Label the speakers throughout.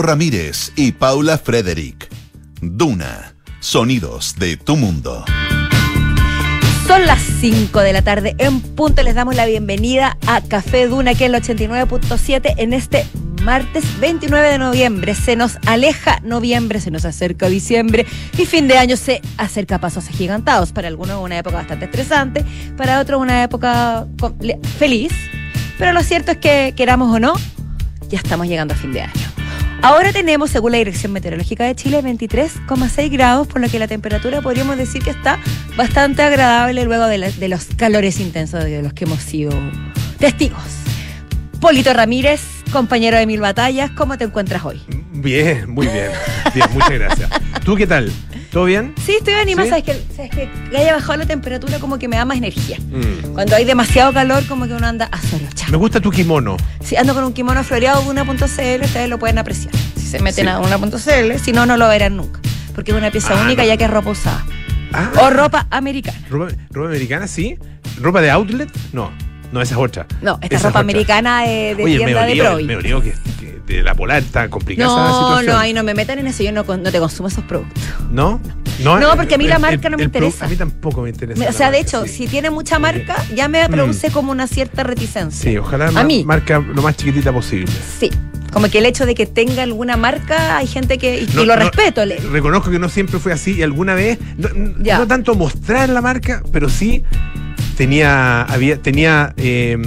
Speaker 1: Ramírez y Paula Frederick. Duna, sonidos de tu mundo.
Speaker 2: Son las 5 de la tarde en punto. Les damos la bienvenida a Café Duna, que es el 89.7 en este martes 29 de noviembre. Se nos aleja noviembre, se nos acerca diciembre y fin de año se acerca a pasos agigantados. Para algunos una época bastante estresante, para otros una época feliz. Pero lo cierto es que, queramos o no, ya estamos llegando a fin de año. Ahora tenemos, según la Dirección Meteorológica de Chile, 23,6 grados, por lo que la temperatura podríamos decir que está bastante agradable luego de, los calores intensos de los que hemos sido testigos. Polito Ramírez, compañero de Mil Batallas, ¿cómo te encuentras hoy?
Speaker 3: Bien, muy bien. Bien, muchas gracias. ¿Tú qué tal? ¿Todo bien?
Speaker 2: Sí, estoy animada,
Speaker 3: ¿Sí?
Speaker 2: sabes que, sabes que haya bajado la temperatura como que me da más energía.
Speaker 3: Mm.
Speaker 2: Cuando hay demasiado calor, como que uno anda a solo
Speaker 3: Me gusta tu kimono.
Speaker 2: Si ando con un kimono floreado de una.cl, ustedes lo pueden apreciar. Si se meten
Speaker 3: Sí.
Speaker 2: a una.cl, si no, no lo verán nunca. Porque es una pieza
Speaker 3: Ah,
Speaker 2: única
Speaker 3: no.
Speaker 2: ya que es ropa usada.
Speaker 3: Ah,
Speaker 2: O ropa americana.
Speaker 3: ropa, ropa americana, sí. ¿Ropa de outlet? No, no, esa es otra.
Speaker 2: No, esta
Speaker 3: Esa
Speaker 2: ropa americana eh, de
Speaker 3: Oye, me
Speaker 2: tienda de
Speaker 3: olió,
Speaker 2: Provi.
Speaker 3: me olió que de la polar está complicada esa
Speaker 2: No,
Speaker 3: situación.
Speaker 2: no, ahí no me metan en eso. Yo no, no te consumo esos productos.
Speaker 3: ¿No? No,
Speaker 2: No,
Speaker 3: el-
Speaker 2: porque a mí la
Speaker 3: el-
Speaker 2: marca no me
Speaker 3: el
Speaker 2: interesa.
Speaker 3: A mí tampoco me interesa.
Speaker 2: O
Speaker 3: la
Speaker 2: sea, de
Speaker 3: marca,
Speaker 2: hecho,
Speaker 3: sí.
Speaker 2: si tiene mucha marca, ya me produce como una cierta reticencia.
Speaker 3: Sí, ojalá
Speaker 2: A mí.
Speaker 3: marca lo más chiquitita posible.
Speaker 2: Sí. Como que el hecho de que tenga alguna marca, hay gente que. Y, y
Speaker 3: No,
Speaker 2: lo
Speaker 3: no,
Speaker 2: respeto. le-
Speaker 3: Reconozco que no siempre fue así y alguna vez, no,
Speaker 2: Ya.
Speaker 3: no tanto mostrar la marca, pero sí tenía, había, tenía eh,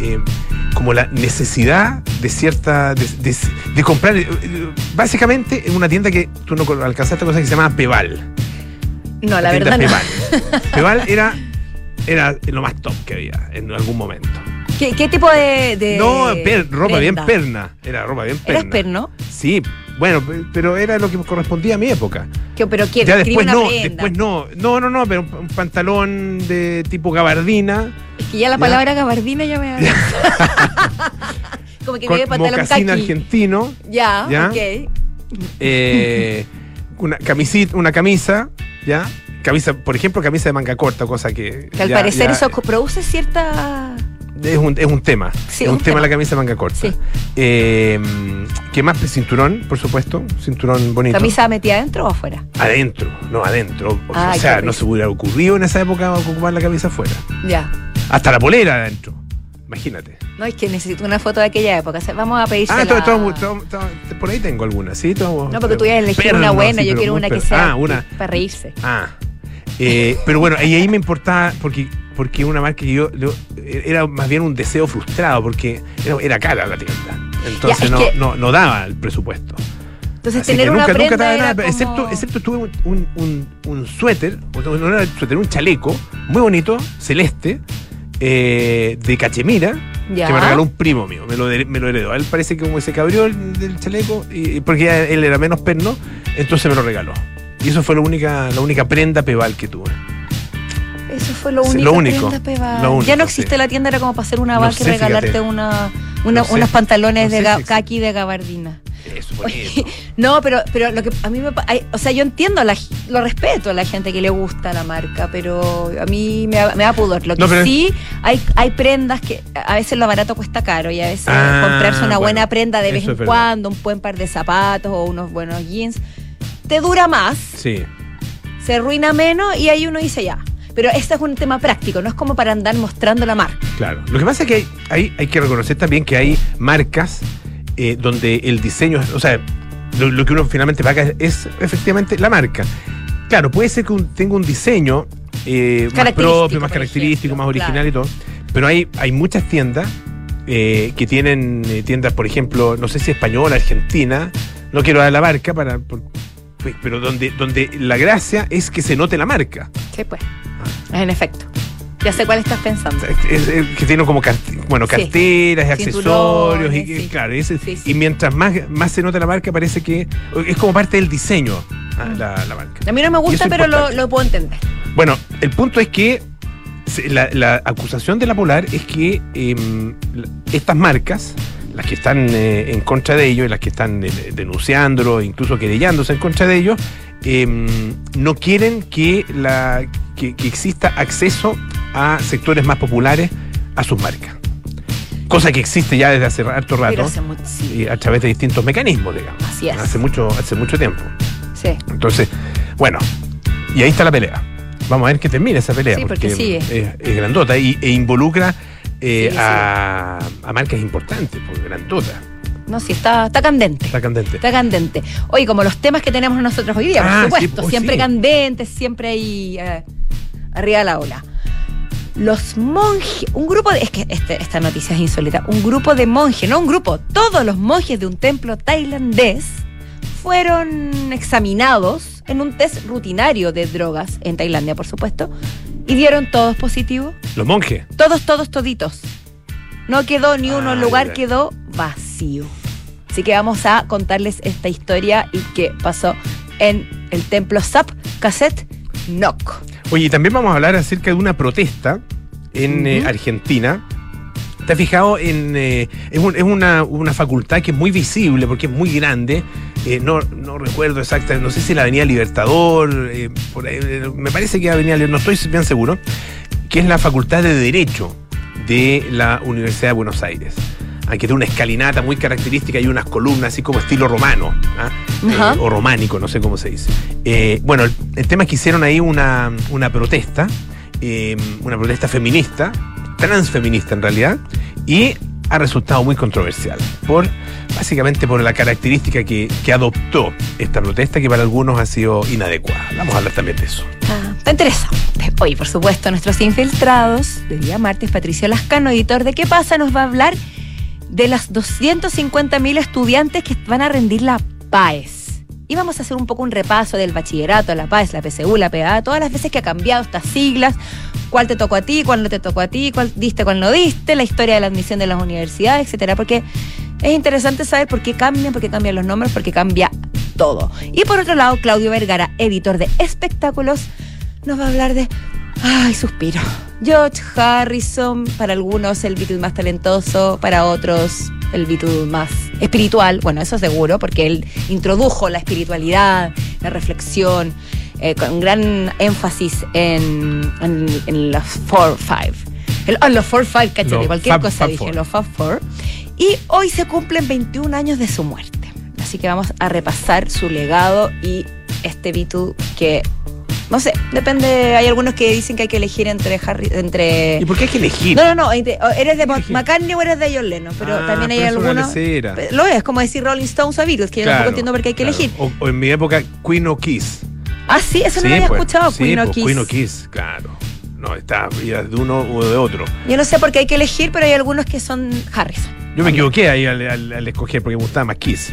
Speaker 3: eh, como la necesidad de cierta, de, de- de comprar, eh, básicamente en una tienda que tú no alcanzaste cosa que se llama Peval.
Speaker 2: no, la verdad no.
Speaker 3: Peval. Peval era, era lo más top que había en algún momento.
Speaker 2: ¿Qué, qué tipo de. de
Speaker 3: no, per- ropa bien perna. Era ropa bien perna.
Speaker 2: Eres perno.
Speaker 3: Sí, bueno, pe- pero era lo que correspondía a mi época.
Speaker 2: ¿Qué- pero quién
Speaker 3: Ya después
Speaker 2: una
Speaker 3: no,
Speaker 2: prenda.
Speaker 3: después no. No, no, no, pero un pantalón de tipo gabardina,
Speaker 2: Es que ya la
Speaker 3: Ya.
Speaker 2: palabra gabardina ya me. Como que
Speaker 3: con
Speaker 2: pantalón
Speaker 3: mocasín
Speaker 2: kaki.
Speaker 3: argentino,
Speaker 2: Ya,
Speaker 3: Ya.
Speaker 2: ok.
Speaker 3: eh, una camisita, una camisa, ¿ya? Camisa, por ejemplo, camisa de manga corta, cosa que.
Speaker 2: Que al
Speaker 3: ya-
Speaker 2: parecer eso produce cierta.
Speaker 3: Es un, es un tema.
Speaker 2: Sí,
Speaker 3: es un, tema, la camisa manga corta.
Speaker 2: Sí.
Speaker 3: Eh, ¿Qué más? Cinturón, por supuesto. Cinturón bonito.
Speaker 2: ¿Camisa metida adentro o afuera?
Speaker 3: Adentro, no adentro. O, sea, no se hubiera ocurrido en esa época ocupar la camisa afuera.
Speaker 2: Ya.
Speaker 3: Hasta la polera adentro. Imagínate.
Speaker 2: No, es que necesito una foto de aquella época. Vamos a pedirse.
Speaker 3: Ah, todo- todo- todo- todo- por ahí tengo algunas, ¿sí?
Speaker 2: No, porque tú ya elegí
Speaker 3: perno,
Speaker 2: una buena,
Speaker 3: sí,
Speaker 2: yo quiero una que sea
Speaker 3: Ah, una.
Speaker 2: para reírse.
Speaker 3: Ah. Eh, pero bueno, y ahí me importaba, porque porque una marca que yo, yo- era más bien un deseo frustrado, porque era, era cara la tienda. Entonces
Speaker 2: Ya,
Speaker 3: no,
Speaker 2: que-
Speaker 3: no, no daba el presupuesto.
Speaker 2: Entonces,
Speaker 3: Así
Speaker 2: tener
Speaker 3: que nunca, nunca
Speaker 2: prenda
Speaker 3: te daba
Speaker 2: era
Speaker 3: nada,
Speaker 2: como...
Speaker 3: excepto, excepto tuve un, un, un, un suéter, no era un suéter, un chaleco, muy bonito, celeste, eh, de cachemira,
Speaker 2: Ya.
Speaker 3: que me regaló un primo mío, me lo, me lo heredó. A él parece que como se cabrió el, del chaleco, y, porque ya él era menos perno, entonces me lo regaló. Y eso fue la única, la única prenda peval que tuve.
Speaker 2: Eso fue lo único.
Speaker 3: lo único, lo único,
Speaker 2: ya no existe
Speaker 3: sí.
Speaker 2: la tienda, era como para hacer una
Speaker 3: No
Speaker 2: vaca y regalarte
Speaker 3: fíjate.
Speaker 2: una, una-
Speaker 3: No sé.
Speaker 2: unos pantalones
Speaker 3: No
Speaker 2: de
Speaker 3: sé
Speaker 2: kaki de gabardina.
Speaker 3: Eso,
Speaker 2: Oye, no, pero, pero lo que a mí me hay- o sea, yo entiendo, la, lo respeto a la gente que le gusta la marca, pero a mí me da, me da pudor. Lo que
Speaker 3: No,
Speaker 2: sí, hay, hay prendas que a veces lo barato cuesta caro y a veces
Speaker 3: Ah,
Speaker 2: comprarse una buena prenda de vez en cuando, un buen par de zapatos o unos buenos jeans, te dura más,
Speaker 3: Sí.
Speaker 2: se arruina menos y ahí uno dice ya. Pero este es un tema práctico, no es como para andar mostrando la marca.
Speaker 3: Claro. Lo que pasa es que hay, hay, hay que reconocer también que hay marcas eh, donde el diseño, o sea, lo, lo que uno finalmente paga es, es efectivamente la marca. Claro, puede ser que un- tenga un diseño eh, más propio, más característico,
Speaker 2: ejemplo,
Speaker 3: más original
Speaker 2: claro.
Speaker 3: y todo. Pero hay, hay muchas tiendas eh, que tienen tiendas, por ejemplo, no sé si española, argentina, no quiero dar la marca para. por- pero donde, donde la gracia es que se note la marca.
Speaker 2: Sí, pues. En efecto. Ya sé cuál estás pensando.
Speaker 3: Es- es- que tiene como bueno,
Speaker 2: Sí.
Speaker 3: carteras y accesorios y,
Speaker 2: sí.
Speaker 3: claro, ese-
Speaker 2: Sí,
Speaker 3: y mientras más, más se nota la marca parece que es como parte del diseño ah,
Speaker 2: Mm.
Speaker 3: la, la marca.
Speaker 2: A mí no me gusta, pero lo, puedo entender.
Speaker 3: Bueno, el punto es que la, la acusación de la Polar es que em, estas marcas, las que están eh, en contra de ellos, y las que están eh, denunciándolo, incluso querellándose en contra de ellos, em, no quieren que, la, que, que exista acceso a sectores más populares a sus marcas. cosa que existe ya desde hace harto rato,
Speaker 2: hace mucho, sí,
Speaker 3: y a través de distintos mecanismos, digamos.
Speaker 2: así es.
Speaker 3: Hace mucho, hace mucho tiempo.
Speaker 2: Sí.
Speaker 3: Entonces, bueno, y ahí está la pelea. Vamos a ver que termina esa pelea.
Speaker 2: Sí, porque sigue.
Speaker 3: Es, es grandota y, e involucra eh,
Speaker 2: Sigue,
Speaker 3: a, a marcas importantes, pues grandota.
Speaker 2: No, sí, está, está candente.
Speaker 3: Está candente.
Speaker 2: Está candente. Oye, como los temas que tenemos nosotros hoy día,
Speaker 3: Ah,
Speaker 2: por
Speaker 3: sí,
Speaker 2: supuesto.
Speaker 3: pues,
Speaker 2: siempre
Speaker 3: sí.
Speaker 2: candentes, siempre ahí eh, arriba de la ola. Los monjes, un grupo de, es que este- esta noticia es insólita, un grupo de monjes, no un grupo, todos los monjes de un templo tailandés fueron examinados en un test rutinario de drogas en Tailandia, por supuesto, y dieron todos positivos.
Speaker 3: Los monjes.
Speaker 2: Todos, todos, toditos. No quedó ni uno, el
Speaker 3: Ah,
Speaker 2: lugar quedó vacío. Así que vamos a contarles esta historia y qué pasó en el templo Sap Cassette Nok.
Speaker 3: Oye, y también vamos a hablar acerca de una protesta en eh. Argentina. ¿Te has fijado en.? eh, es un- es una, una facultad que es muy visible porque es muy grande. Eh, no, no recuerdo exactamente, no sé si la Avenida Libertador, eh, por ahí, eh, me parece que Avenida no estoy bien seguro, que es la Facultad de Derecho de la Universidad de Buenos Aires. Aquí tiene una escalinata muy característica y unas columnas así como estilo romano ¿ah? Eh, o románico, no sé cómo se dice. Bueno, el, el tema es que hicieron ahí una, una protesta, una protesta feminista, transfeminista en realidad, y ha resultado muy controversial, por básicamente por la característica que, que adoptó esta protesta, que para algunos ha sido inadecuada. Vamos a hablar también de eso.
Speaker 2: Ah, está interesante. Hoy, por supuesto, nuestros infiltrados de día martes, Patricio Lascano, editor de ¿Qué pasa? nos va a hablar de las 250.000 estudiantes que van a rendir la PAES. Y vamos a hacer un poco un repaso del bachillerato, la PAES, la PSU, la PA, todas las veces que ha cambiado estas siglas, cuál te tocó a ti, cuál no te tocó a ti, cuál diste, cuál no diste, la historia de la admisión de las universidades, etcétera, porque es interesante saber por qué cambian, por qué cambian los nombres, por qué cambia todo. Y por otro lado, Claudio Vergara, editor de espectáculos, nos va a hablar de. Ay, suspiro. George Harrison, para algunos el Beatle más talentoso, para otros el Beatle más espiritual. Bueno, eso seguro, porque él introdujo la espiritualidad, la reflexión, eh, con gran énfasis en, en, en los Four Five. El- ah, los Four Five, cachete, cualquier
Speaker 3: Fab-
Speaker 2: cosa
Speaker 3: Fab
Speaker 2: dije,
Speaker 3: Four.
Speaker 2: los Fab Four. Y hoy se cumplen 21 años de su muerte. Así que vamos a repasar su legado y este Beatle que, no sé, depende, hay algunos que dicen que hay que elegir entre Harry, entre...
Speaker 3: ¿Y por qué hay que elegir?
Speaker 2: No, no, no, entre- eres de. McCartney o eres de John Lennon, pero
Speaker 3: Ah,
Speaker 2: también hay
Speaker 3: pero
Speaker 2: algunos... Lo es, como decir Rolling Stones o Beatles, que yo
Speaker 3: Claro,
Speaker 2: tampoco entiendo por qué hay que
Speaker 3: claro.
Speaker 2: elegir.
Speaker 3: O, o en mi época, Queen o Kiss.
Speaker 2: Ah, sí, eso no lo había
Speaker 3: pues,
Speaker 2: escuchado,
Speaker 3: sí,
Speaker 2: Queen o
Speaker 3: pues,
Speaker 2: Kiss.
Speaker 3: Queen o Kiss, claro. No, está de uno o de otro.
Speaker 2: Yo no sé por qué hay que elegir, pero hay algunos que son Harrison.
Speaker 3: Yo me equivoqué ahí al, al- al escoger porque me gustaba más Kiss.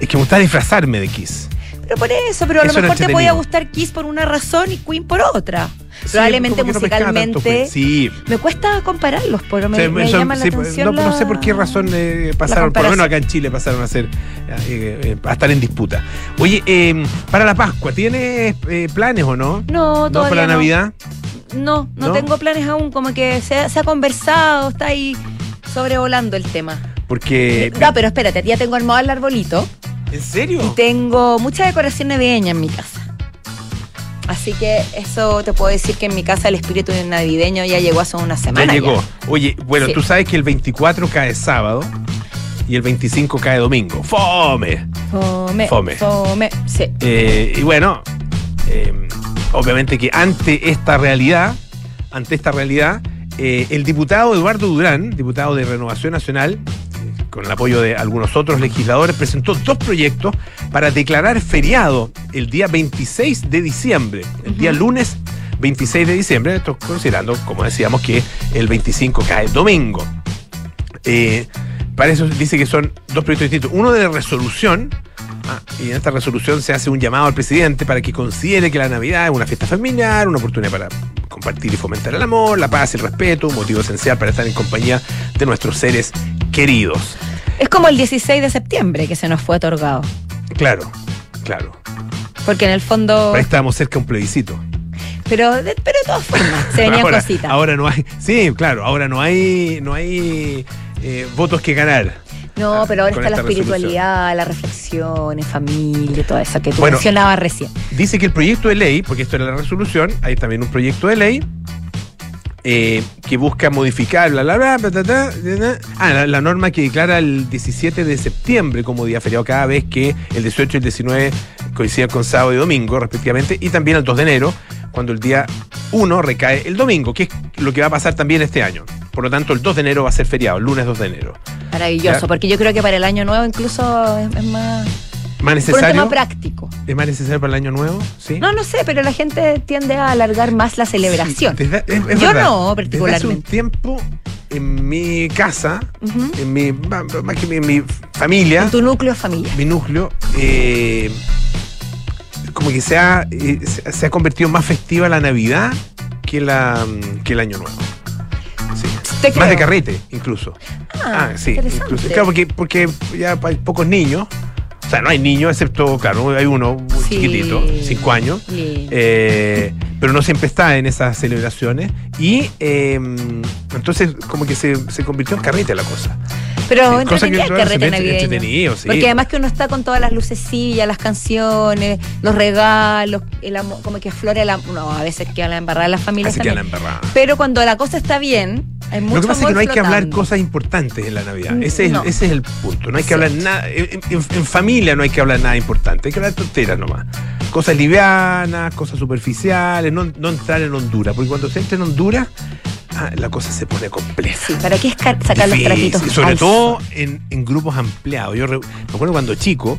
Speaker 3: Es que me gustaba disfrazarme de Kiss.
Speaker 2: Pero por eso, pero a lo
Speaker 3: Eso
Speaker 2: mejor te podía gustar Kiss por una razón y Queen por otra. Probablemente
Speaker 3: no tanto
Speaker 2: musicalmente.
Speaker 3: Queen. Sí.
Speaker 2: Me cuesta compararlos, pero me,
Speaker 3: Sí,
Speaker 2: me
Speaker 3: eso-
Speaker 2: llama la
Speaker 3: sí,
Speaker 2: atención.
Speaker 3: no, no sé por qué razón eh, pasaron, por lo menos acá en Chile pasaron a ser eh, eh, a estar en disputa. Oye, eh, para la Pascua, ¿tienes planes o no?
Speaker 2: No,
Speaker 3: ¿No
Speaker 2: todavía
Speaker 3: para la
Speaker 2: no.
Speaker 3: Navidad?
Speaker 2: No, no,
Speaker 3: ¿No?
Speaker 2: tengo planes aún, como que se, se ha conversado, está ahí sobrevolando el tema.
Speaker 3: Porque.
Speaker 2: no, pero espérate, ya tengo armado el arbolito
Speaker 3: ¿En serio?
Speaker 2: y tengo mucha decoración navideña en mi casa. Así que eso te puedo decir que en mi casa el espíritu navideño ya llegó hace una
Speaker 3: Ya
Speaker 2: semana.
Speaker 3: llegó. Oye, bueno,
Speaker 2: Sí.
Speaker 3: tú sabes que el 24 cae sábado y el 25 cae domingo. ¡Fome!
Speaker 2: Fome.
Speaker 3: Fome.
Speaker 2: Fome. Sí.
Speaker 3: Eh, y bueno, eh, obviamente que ante esta realidad, ante esta realidad, eh, el diputado Eduardo Durán, diputado de Renovación Nacional, con el apoyo de algunos otros legisladores, presentó dos proyectos para declarar feriado el día 26 de diciembre, el día lunes 26 de diciembre, esto considerando, como decíamos, que el 25 cae domingo. Eh, para eso dice que son dos proyectos distintos. Uno de resolución, ah, y en esta resolución se hace un llamado al presidente para que considere que la Navidad es una fiesta familiar, una oportunidad para compartir y fomentar el amor, la paz y el respeto, un motivo esencial para estar en compañía de nuestros seres queridos.
Speaker 2: Es como el 16 de septiembre que se nos fue otorgado.
Speaker 3: Claro, claro.
Speaker 2: Porque en el fondo.
Speaker 3: Ahí estábamos cerca de un plebiscito.
Speaker 2: Pero de, pero de todas formas, se venían
Speaker 3: ahora,
Speaker 2: cositas.
Speaker 3: Ahora no hay. Sí, claro, ahora no hay, no hay eh, votos que ganar.
Speaker 2: no, pero ahora está la
Speaker 3: esta resolución.
Speaker 2: espiritualidad, la reflexión en familia, todo eso que tú
Speaker 3: Bueno.
Speaker 2: mencionabas recién.
Speaker 3: Dice que el proyecto de ley, porque esto era la resolución, hay también un proyecto de ley, eh, que busca modificar bla, bla, bla, bla, bla, bla, bla. Ah, la, la norma que declara el 17 de septiembre como día feriado cada vez que el 18 y el 19 coinciden con sábado y domingo, respectivamente, y también el 2 de enero, cuando el día 1 recae el domingo, que es lo que va a pasar también este año. Por lo tanto, el 2 de enero va a ser feriado, el lunes 2 de enero.
Speaker 2: Maravilloso,
Speaker 3: Ya.
Speaker 2: porque yo creo que para el año nuevo incluso es, es más.
Speaker 3: ¿Más
Speaker 2: Por un
Speaker 3: necesario?
Speaker 2: tema práctico.
Speaker 3: ¿Es más necesario para el año nuevo? Sí.
Speaker 2: No, no sé, pero la gente tiende a alargar más la celebración.
Speaker 3: Sí, desde- es- es
Speaker 2: Yo
Speaker 3: verdad.
Speaker 2: no,
Speaker 3: Desde hace un
Speaker 2: particularmente.
Speaker 3: tiempo, en mi casa, en mi, más que mi, mi familia,
Speaker 2: En tu núcleo familiar.
Speaker 3: mi núcleo, eh, como que se ha, eh, se, ha convertido más festiva la Navidad que, la, que el Año Nuevo. Sí. Más de carrete, incluso.
Speaker 2: Ah,
Speaker 3: sí.
Speaker 2: interesante.
Speaker 3: incluso. Claro, porque, porque ya hay pocos niños. O sea, no hay niños, excepto, claro, hay uno
Speaker 2: Sí.
Speaker 3: chiquitito, cinco años.
Speaker 2: Lindo.
Speaker 3: Eh, pero no siempre está en esas celebraciones. Y eh, entonces, como que se, se convirtió en carrete la cosa.
Speaker 2: Pero
Speaker 3: Sí, cosa
Speaker 2: entretenido el carrete navideño.
Speaker 3: sí.
Speaker 2: Porque además que uno está con todas las lucecillas, las canciones, los regalos, el amor, como que aflora el amor. No, a veces queda la embarrada las familias también.
Speaker 3: embarrada.
Speaker 2: Pero cuando la cosa está bien, hay mucho
Speaker 3: Lo que pasa es que no hay que hablar cosas importantes en la Navidad.
Speaker 2: Mm,
Speaker 3: Ese es,
Speaker 2: no.
Speaker 3: ese es el punto. No hay que hablar nada. En, en- en familia no hay que hablar nada importante. Hay que hablar tonteras nomás. Cosas livianas, cosas superficiales. No, no entrar en Honduras. Porque cuando se entra en Honduras, ah, la cosa se pone compleja.
Speaker 2: Sí, ¿para qué sacar los
Speaker 3: Difícil,
Speaker 2: trapitos?
Speaker 3: y Sobre todo en, en grupos ampliados. Yo re- me acuerdo cuando chico,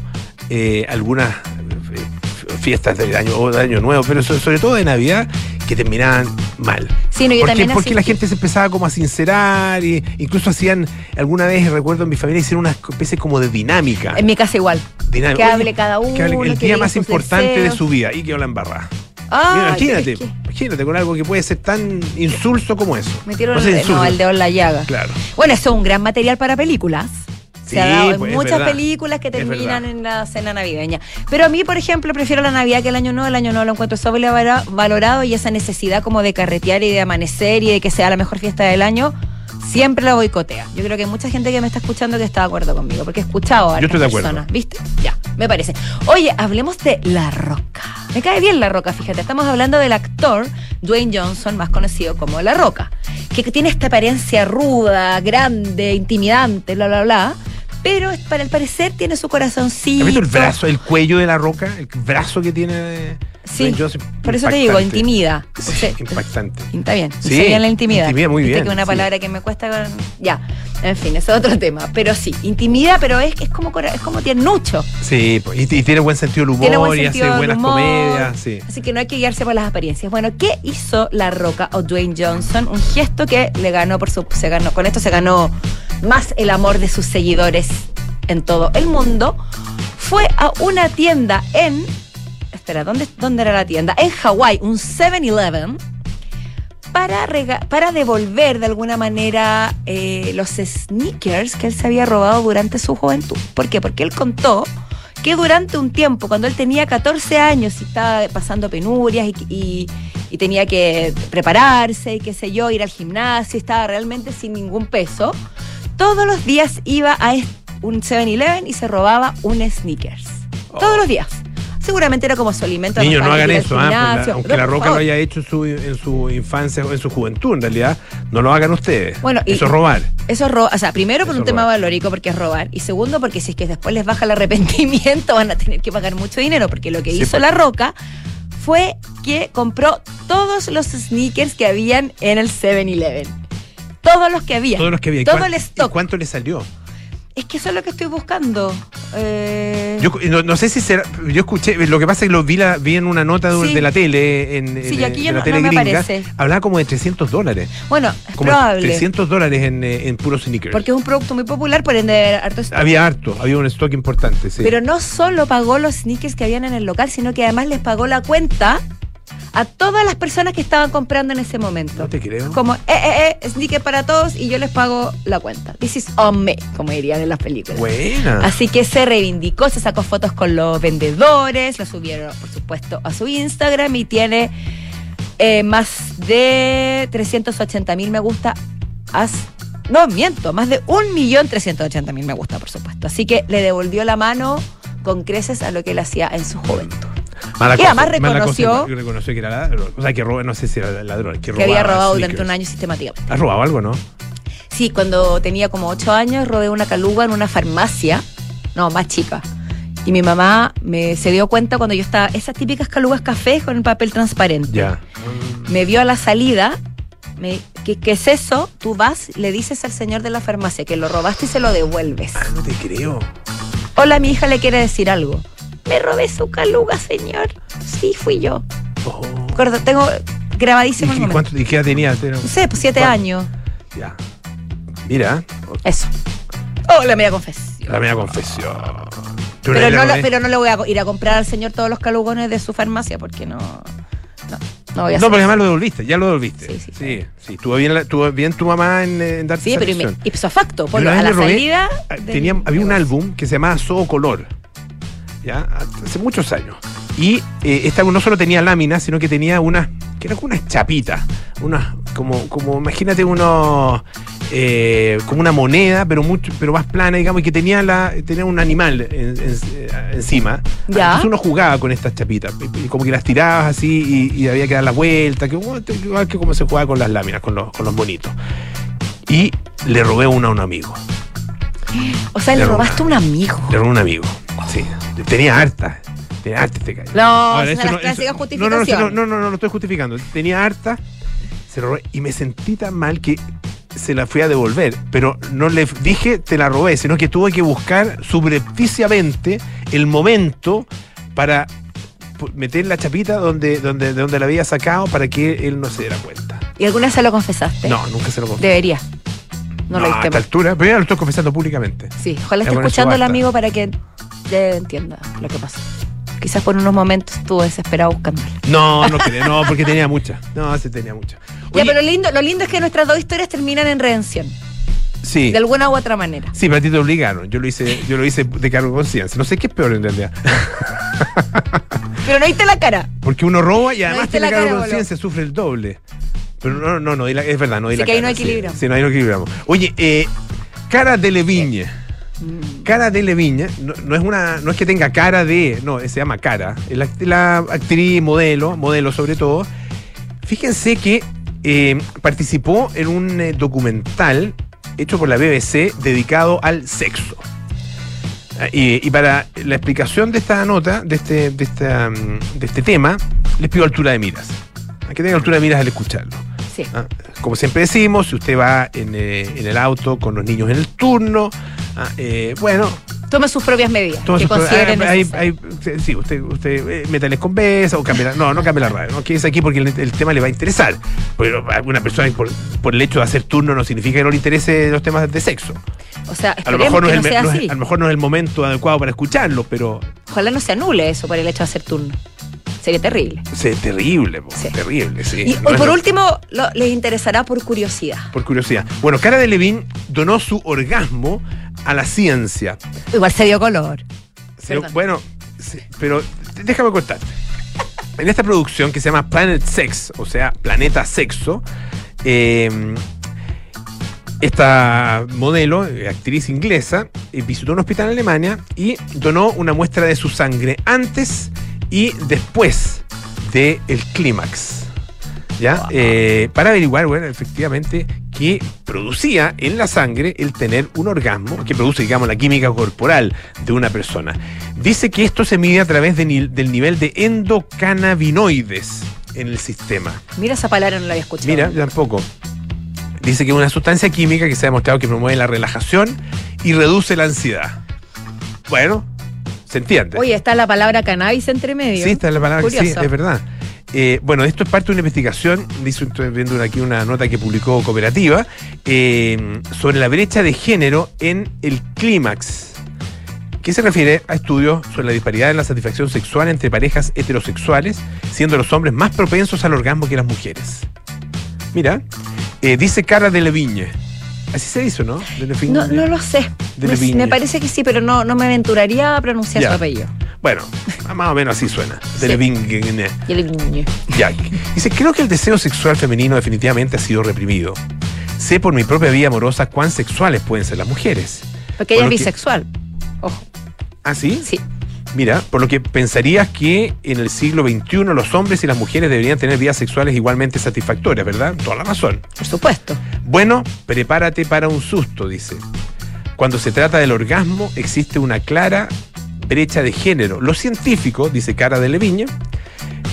Speaker 3: eh, algunas eh, fiestas de año, de año nuevo, pero so- sobre todo de Navidad, que terminaban mal.
Speaker 2: Sí, no,
Speaker 3: Porque la gente se empezaba como a sincerar y incluso hacían, alguna vez recuerdo en mi familia, hicieron una especie como de dinámica.
Speaker 2: En mi casa igual. Que hable cada
Speaker 3: que hable
Speaker 2: uno,
Speaker 3: el
Speaker 2: que
Speaker 3: día más importante de su vida y que la embarrada.
Speaker 2: Ah,
Speaker 3: imagínate, imagínate con algo que puede ser tan insulso como eso.
Speaker 2: Metieron
Speaker 3: sé,
Speaker 2: el, no, el dedo en la llaga.
Speaker 3: Claro.
Speaker 2: Bueno, eso es un gran material para películas. Se
Speaker 3: Sí,
Speaker 2: ha dado en
Speaker 3: pues, es
Speaker 2: muchas películas que terminan en la cena navideña. Pero a mí, por ejemplo, prefiero la Navidad que el Año Nuevo. El Año Nuevo lo encuentro sobrevalorado y esa necesidad como de carretear y de amanecer y de que sea la mejor fiesta del año, siempre la boicotea. Yo creo que hay mucha gente que me está escuchando que está de acuerdo conmigo, porque he escuchado a
Speaker 3: Yo estoy de acuerdo.
Speaker 2: personas, ¿viste? Ya, me parece. Oye, hablemos de La Roca. Me cae bien La Roca, fíjate. Estamos hablando del actor Dwayne Johnson, más conocido como La Roca, que tiene esta apariencia ruda, grande, intimidante, bla, bla, bla. Pero para el parecer tiene su corazoncito.
Speaker 3: ¿Has visto el brazo, el cuello de la roca? El brazo que tiene de
Speaker 2: Sí, por eso te digo, intimida. O
Speaker 3: Sí,
Speaker 2: sea,
Speaker 3: impactante.
Speaker 2: Está bien.
Speaker 3: Sí,
Speaker 2: bien la intimidad.
Speaker 3: intimida muy bien,
Speaker 2: que una
Speaker 3: sí.
Speaker 2: palabra que me cuesta. Ya. En fin, ese es otro tema. Pero sí, intimida, pero es, es como es como tiernucho.
Speaker 3: Sí, y, y tiene buen sentido del humor
Speaker 2: Tiene buen
Speaker 3: y
Speaker 2: sentido
Speaker 3: hace
Speaker 2: del
Speaker 3: buenas
Speaker 2: humor.
Speaker 3: comedias. Sí.
Speaker 2: Así que no hay que guiarse por las apariencias. Bueno, ¿qué hizo La Roca o Dwayne Johnson? Un gesto que le ganó por su. Se ganó, con esto se ganó más el amor de sus seguidores en todo el mundo. Fue a una tienda en. Espera, ¿dónde, dónde era la tienda? En Hawái, un 7-Eleven. Para, rega- para devolver de alguna manera eh, los sneakers que él se había robado durante su juventud. ¿Por qué? Porque él contó que durante un tiempo, cuando él tenía 14 años y estaba pasando penurias y, y- tenía que prepararse y qué sé yo, ir al gimnasio, estaba realmente sin ningún peso, todos los días iba a est- un 7-Eleven y se robaba un sneakers. Todos los días. Seguramente era como su alimento.
Speaker 3: Niños, no hagan eso, ah, pues aunque
Speaker 2: No,
Speaker 3: la roca lo haya hecho en su, en su infancia o en su juventud, en realidad, no lo hagan ustedes.
Speaker 2: Bueno, y-
Speaker 3: eso es robar.
Speaker 2: Eso es robar, o sea, primero por
Speaker 3: Eso
Speaker 2: un tema
Speaker 3: robar.
Speaker 2: valórico porque es robar y segundo porque si es que después les baja el arrepentimiento van a tener que pagar mucho dinero porque lo que
Speaker 3: Sí,
Speaker 2: hizo
Speaker 3: pues.
Speaker 2: La Roca fue que compró todos los sneakers que habían en el 7-Eleven. Todos los que había.
Speaker 3: Todos los que había. ¿Y
Speaker 2: Todo el stock.
Speaker 3: ¿Y cuánto le salió?
Speaker 2: Es que eso es lo que estoy buscando. Eh,
Speaker 3: Yo no, no sé si será. Yo escuché, lo que pasa es que lo vi, la, vi en una nota de,
Speaker 2: Sí.
Speaker 3: de la tele, en,
Speaker 2: Sí,
Speaker 3: en-
Speaker 2: y aquí
Speaker 3: de
Speaker 2: ya
Speaker 3: la
Speaker 2: no-
Speaker 3: tele
Speaker 2: no me
Speaker 3: gringa,
Speaker 2: aparece.
Speaker 3: hablaba como de 300 dólares.
Speaker 2: bueno, es
Speaker 3: Como
Speaker 2: probable.
Speaker 3: 300 dólares en, eh, en puros sneakers.
Speaker 2: Porque es un producto muy popular, por ende harto stock.
Speaker 3: Había harto, había un stock importante, sí.
Speaker 2: Pero no solo pagó los sneakers que habían en el local, sino que además les pagó la cuenta a todas las personas que estaban comprando en ese momento.
Speaker 3: no te creo.
Speaker 2: Como, eh, eh, eh, sneaker para todos y yo les pago la cuenta. This is on me, como dirían en las películas.
Speaker 3: Buena.
Speaker 2: Así que se reivindicó, se sacó fotos con los vendedores, lo subieron, por supuesto, a su Instagram y tiene eh, más de 380 mil me gusta. As- no, miento, más de 1.380.000 me gusta, por supuesto. Así que le devolvió la mano con creces a lo que él hacía en su juventud.
Speaker 3: Mala
Speaker 2: Y
Speaker 3: cosa,
Speaker 2: además
Speaker 3: mala cosa,
Speaker 2: reconoció-
Speaker 3: que era ladrón. O sea, que roba, no sé si era ladrón, que,
Speaker 2: había robado
Speaker 3: sneakers.
Speaker 2: durante un año sistemáticamente.
Speaker 3: ¿Has robado algo, no?
Speaker 2: Sí, cuando tenía como ocho años robé una caluga en una farmacia, no, más chica. Y mi mamá me se dio cuenta cuando yo estaba, esas típicas calugas café con el papel transparente.
Speaker 3: Ya.
Speaker 2: Me vio a la salida, me, ¿qué, qué es eso? Tú vas, le dices al señor de la farmacia que lo robaste y se lo devuelves.
Speaker 3: Ah, no te creo.
Speaker 2: Hola, mi hija le quiere decir algo. Me robé su caluga, señor. Sí, fui yo.
Speaker 3: Oh.
Speaker 2: Recuerdo, tengo
Speaker 3: ¿Y,
Speaker 2: grabadísimo el
Speaker 3: y
Speaker 2: momento.
Speaker 3: cuánto, ¿Y qué edad tenías?
Speaker 2: No sé, pues siete años.
Speaker 3: Ya. Mira,
Speaker 2: Eso. Oh, la media confesión.
Speaker 3: la media confesión.
Speaker 2: Pero no, lo- pero no le voy a ir a comprar al señor todos los calugones de su farmacia porque no. No, no voy a
Speaker 3: No, porque además lo devolviste, ya lo devolviste.
Speaker 2: Sí, sí.
Speaker 3: sí. sí, Estuvo bien, la- estuvo bien tu mamá en, eh, en darte
Speaker 2: Sí, pero ipso facto, a la
Speaker 3: robé-
Speaker 2: salida. del
Speaker 3: tenía, había un álbum que se llamaba Soho Color, ¿ya? Hace muchos años. Y eh, álbum no solo tenía láminas, sino que tenía unas, que eran como unas chapitas, unas, como, como imagínate unos, eh, como una moneda, pero mucho, pero más plana, digamos, y que tenía la, tenía un animal en- en- eh, encima.
Speaker 2: Ya.
Speaker 3: Entonces uno jugaba con estas chapitas, y- y como que las tirabas así y, y había que dar la vuelta, que, igual que como se jugaba con las láminas, con los, con los bonitos. Y le robé una a un amigo.
Speaker 2: O sea, le
Speaker 3: Le
Speaker 2: robaste a un amigo.
Speaker 3: Le robé a un amigo. Sí. Tenía harta. Tenía harta este gallo.
Speaker 2: No,
Speaker 3: Ahora,
Speaker 2: esa
Speaker 3: eso
Speaker 2: es la clásica
Speaker 3: eso- no, no, no, no, no, no, lo estoy justificando. Tenía harta, se lo robé y me sentí tan mal que se la fui a devolver. Pero no le dije te la robé, sino que tuve que buscar subrepticiamente el momento para pu- meter la chapita donde, donde, de donde la había sacado para que él no se diera cuenta.
Speaker 2: ¿Y alguna vez se lo confesaste?
Speaker 3: No, nunca se lo confesé.
Speaker 2: Debería. No, lo
Speaker 3: a
Speaker 2: diste
Speaker 3: esta
Speaker 2: mal.
Speaker 3: altura, pero ya lo estoy confesando públicamente.
Speaker 2: Sí, ojalá
Speaker 3: Ya
Speaker 2: esté
Speaker 3: con eso
Speaker 2: escuchando el
Speaker 3: basta.
Speaker 2: amigo para que eh, entienda lo que pasó. Quizás por unos momentos estuvo desesperado buscándola.
Speaker 3: No, no quería, no, porque tenía mucha. No, sí tenía mucha.
Speaker 2: Ya, pero lo lindo, lo lindo es que nuestras dos historias terminan en redención.
Speaker 3: sí.
Speaker 2: De alguna u otra manera.
Speaker 3: Sí, pero a ti te obligaron. Yo lo hice, yo lo hice de cargo de conciencia. No sé qué es peor en realidad.
Speaker 2: Pero no viste la cara.
Speaker 3: Porque uno roba y además
Speaker 2: diste
Speaker 3: tiene
Speaker 2: la
Speaker 3: cargo de conciencia, sufre el doble. Pero no, no, no, es verdad, no di
Speaker 2: Sí,
Speaker 3: la
Speaker 2: que ahí
Speaker 3: cara,
Speaker 2: no equilibramos.
Speaker 3: Sí, sí, no, ahí no equilibramos. Oye, eh, cara de Leviñe.
Speaker 2: Mm.
Speaker 3: Cara de Leviñe, no, es una, no es que tenga cara de, no, se llama cara. La, actriz, modelo, modelo sobre todo. Fíjense que eh, participó en un eh, documental hecho por la BBC dedicado al sexo. Ah, Y, para la explicación de esta nota, de este, de esta, mm, de este tema, les pido altura de miras. A que tenga altura de miras al escucharlo.
Speaker 2: Sí.
Speaker 3: Ah, Como siempre decimos, si usted va en, eh, en el auto con los niños en el turno, ah, eh, bueno,
Speaker 2: Tome sus propias medidas. que
Speaker 3: esos-
Speaker 2: consideren
Speaker 3: hay- hay-
Speaker 2: necesarias.
Speaker 3: hay- sí, usted, usted eh, métales con besos o cambie la, no, no cambie la radio, no quédese aquí porque el, el tema le va a interesar. Pero a una persona por, por el hecho de hacer turno no significa que no le interese los temas de sexo.
Speaker 2: O sea,
Speaker 3: A lo mejor no
Speaker 2: no
Speaker 3: es- a lo mejor no es el momento adecuado para escucharlo, pero
Speaker 2: Ojalá no se anule eso por el hecho de hacer turno. Sería terrible.
Speaker 3: es terrible, po,
Speaker 2: Sí.
Speaker 3: terrible, sí.
Speaker 2: Y
Speaker 3: No
Speaker 2: por
Speaker 3: lo-
Speaker 2: último, lo- les interesará por curiosidad.
Speaker 3: por curiosidad. Bueno, Cara de Levin donó su orgasmo a la ciencia.
Speaker 2: Igual se dio color.
Speaker 3: Pero, bueno, sí, pero déjame contarte. En esta producción que se llama Planet Sex, o sea, Planeta Sexo, eh, esta modelo, actriz inglesa, eh, visitó un hospital en Alemania y donó una muestra de su sangre antes y después del el clímax. ¿Ya? Eh, para averiguar, bueno, efectivamente, qué producía en la sangre el tener un orgasmo, que produce, digamos, la química corporal de una persona. Dice que esto se mide a través de ni- del nivel de endocannabinoides en el sistema.
Speaker 2: Mira esa palabra, no la había escuchado.
Speaker 3: Mira, tampoco. Dice que es una sustancia química que se ha demostrado que promueve la relajación y reduce la ansiedad. Bueno, se entiende.
Speaker 2: Oye, está la palabra cannabis entre medio.
Speaker 3: Sí, está la palabra que sí,
Speaker 2: Curioso.
Speaker 3: es verdad. Eh, bueno, esto es parte de una investigación, dice, estoy viendo aquí una nota que publicó Cooperativa, eh, sobre la brecha de género en el clímax, que se refiere a estudios sobre la disparidad en la satisfacción sexual entre parejas heterosexuales, siendo los hombres más propensos al orgasmo que las mujeres. Mira, eh, dice Cara de Levigne. Así se dice, ¿no?
Speaker 2: No, no lo sé. Me, parece que sí, pero no, no me aventuraría a pronunciar
Speaker 3: Ya.
Speaker 2: su apellido.
Speaker 3: Bueno, más o menos así suena. De
Speaker 2: Sí.
Speaker 3: Ya. Dice, creo que el deseo sexual femenino definitivamente ha sido reprimido. Sé por mi propia vida amorosa cuán sexuales pueden ser las mujeres.
Speaker 2: Porque ella es
Speaker 3: que-
Speaker 2: bisexual. Ojo,
Speaker 3: ¿Ah, sí?
Speaker 2: sí.
Speaker 3: Mira, por lo que pensarías que en el siglo XXI los hombres y las mujeres deberían tener vidas sexuales igualmente satisfactorias, ¿verdad? Toda la razón.
Speaker 2: Por supuesto.
Speaker 3: Bueno, prepárate para un susto, dice. Cuando se trata del orgasmo, existe una clara brecha de género. Los científicos, dice Cara de Leviña,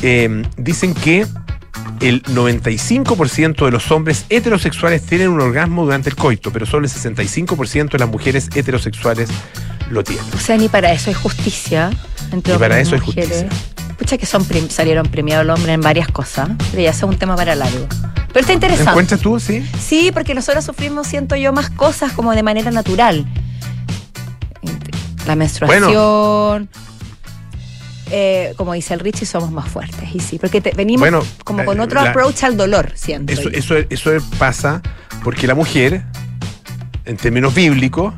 Speaker 3: eh, dicen que el 95% de los hombres heterosexuales tienen un orgasmo durante el coito, pero solo el 65% de las mujeres heterosexuales lo tienen.
Speaker 2: O sea, ni para eso hay justicia entre
Speaker 3: Y para
Speaker 2: hombres
Speaker 3: eso hay justicia.
Speaker 2: Pucha que son prim- salieron premiados el hombre en varias cosas, pero ya es un tema para largo. Pero está
Speaker 3: ¿Te
Speaker 2: interesante.
Speaker 3: encuentras tú, sí?
Speaker 2: Sí, porque nosotros sufrimos, siento yo, más cosas como de manera natural. La menstruación. eh, como dice el Richie, somos más fuertes. Y sí, porque te- venimos
Speaker 3: Bueno,
Speaker 2: como con otro
Speaker 3: la-
Speaker 2: approach al dolor, siento.
Speaker 3: Eso,
Speaker 2: yo.
Speaker 3: eso, eso pasa porque la mujer, en términos bíblicos,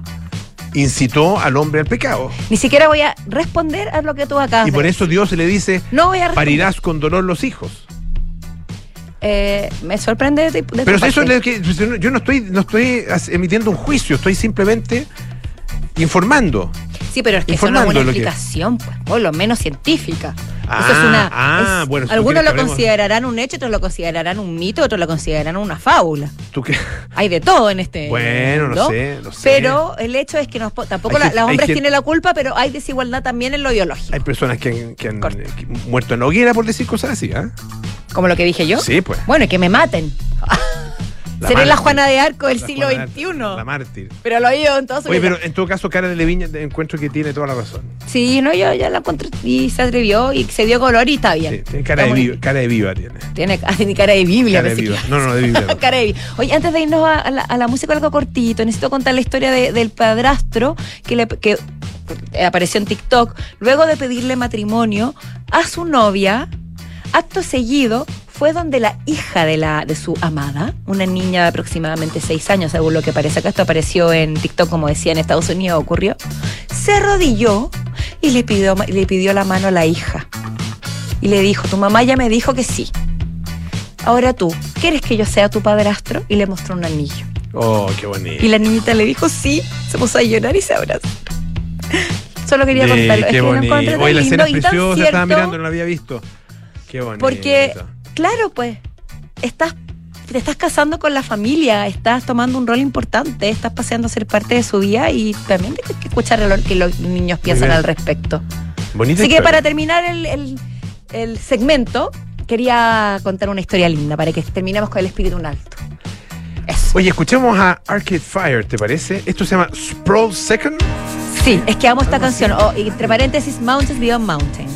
Speaker 3: incitó al hombre al pecado.
Speaker 2: Ni siquiera voy a responder a lo que tú acabas
Speaker 3: Y por
Speaker 2: de
Speaker 3: eso Dios le dice,
Speaker 2: No voy a
Speaker 3: parirás con dolor los hijos.
Speaker 2: Eh, me sorprende de, de
Speaker 3: Pero eso es lo que- yo no- estoy, no estoy emitiendo un juicio, estoy simplemente informando.
Speaker 2: Sí, pero es que eso no es una
Speaker 3: que-
Speaker 2: explicación, pues, por lo menos científica.
Speaker 3: Ah,
Speaker 2: eso es una.
Speaker 3: ah,
Speaker 2: es-
Speaker 3: bueno,
Speaker 2: algunos lo
Speaker 3: hablemos-
Speaker 2: considerarán un hecho, otros lo considerarán un mito, otros lo considerarán una fábula.
Speaker 3: ¿Tú qué?
Speaker 2: Hay de todo en este.
Speaker 3: Bueno, no sé, no sé.
Speaker 2: Pero el hecho es que nos, po- tampoco la- los hombres tienen la culpa, pero hay desigualdad también en lo biológico.
Speaker 3: Hay personas que han, muerto en la hoguera por decir cosas así, ¿ah?
Speaker 2: Como lo que dije yo.
Speaker 3: Sí, pues.
Speaker 2: Bueno, y que me maten.
Speaker 3: La
Speaker 2: Seré la. Juana de Arco del
Speaker 3: La
Speaker 2: siglo
Speaker 3: Juana-
Speaker 2: XXI.
Speaker 3: La mártir.
Speaker 2: Pero lo oído en todo su
Speaker 3: Oye,
Speaker 2: vida.
Speaker 3: pero en todo caso, Cara de Leviña encuentro que tiene toda la razón.
Speaker 2: Sí, no, yo ya la encontré y se atrevió y se dio color y está bien.
Speaker 3: Sí, tiene cara de,
Speaker 2: Está
Speaker 3: viva, cara de viva tiene.
Speaker 2: Tiene, tiene cara de Biblia.
Speaker 3: Cara de viva. No, no, de Biblia.
Speaker 2: cara de Biblia. Oye, antes de irnos a, a la, a la música algo cortito, necesito contar la historia de- del padrastro que, le, que apareció en TikTok. Luego de pedirle matrimonio a su novia, acto seguido fue donde la hija de, la, de su amada, una niña de aproximadamente seis años, según lo que parece acá, esto apareció en TikTok, como decía en Estados Unidos, ocurrió, se arrodilló y le pidió, le pidió la mano a la hija. Y le dijo, tu mamá ya me dijo que sí. Ahora tú, ¿quieres que yo sea tu padrastro? Y le mostró un anillo.
Speaker 3: Oh, qué bonito.
Speaker 2: Y la niñita le dijo sí, se puso a llorar y se abrazó. Solo quería
Speaker 3: Sí,
Speaker 2: contarlo. Es que
Speaker 3: bonito. Oye, la escena es preciosa, estaba mirando, no la había visto. Qué bonito.
Speaker 2: Porque, claro, pues, estás, te estás casando con la familia, estás tomando un rol importante, estás paseando a ser parte de su vida y también tienes que escuchar lo que los niños piensan al respecto.
Speaker 3: Bonita
Speaker 2: Así que para terminar el, el- el segmento, quería contar una historia linda para que terminemos con el espíritu en alto. Eso.
Speaker 3: Oye, escuchemos a Arcade Fire, ¿te parece? Esto se llama Sprawl Second.
Speaker 2: Sí, es que amo esta canción. Oh, entre paréntesis, Mountains Beyond Mountains.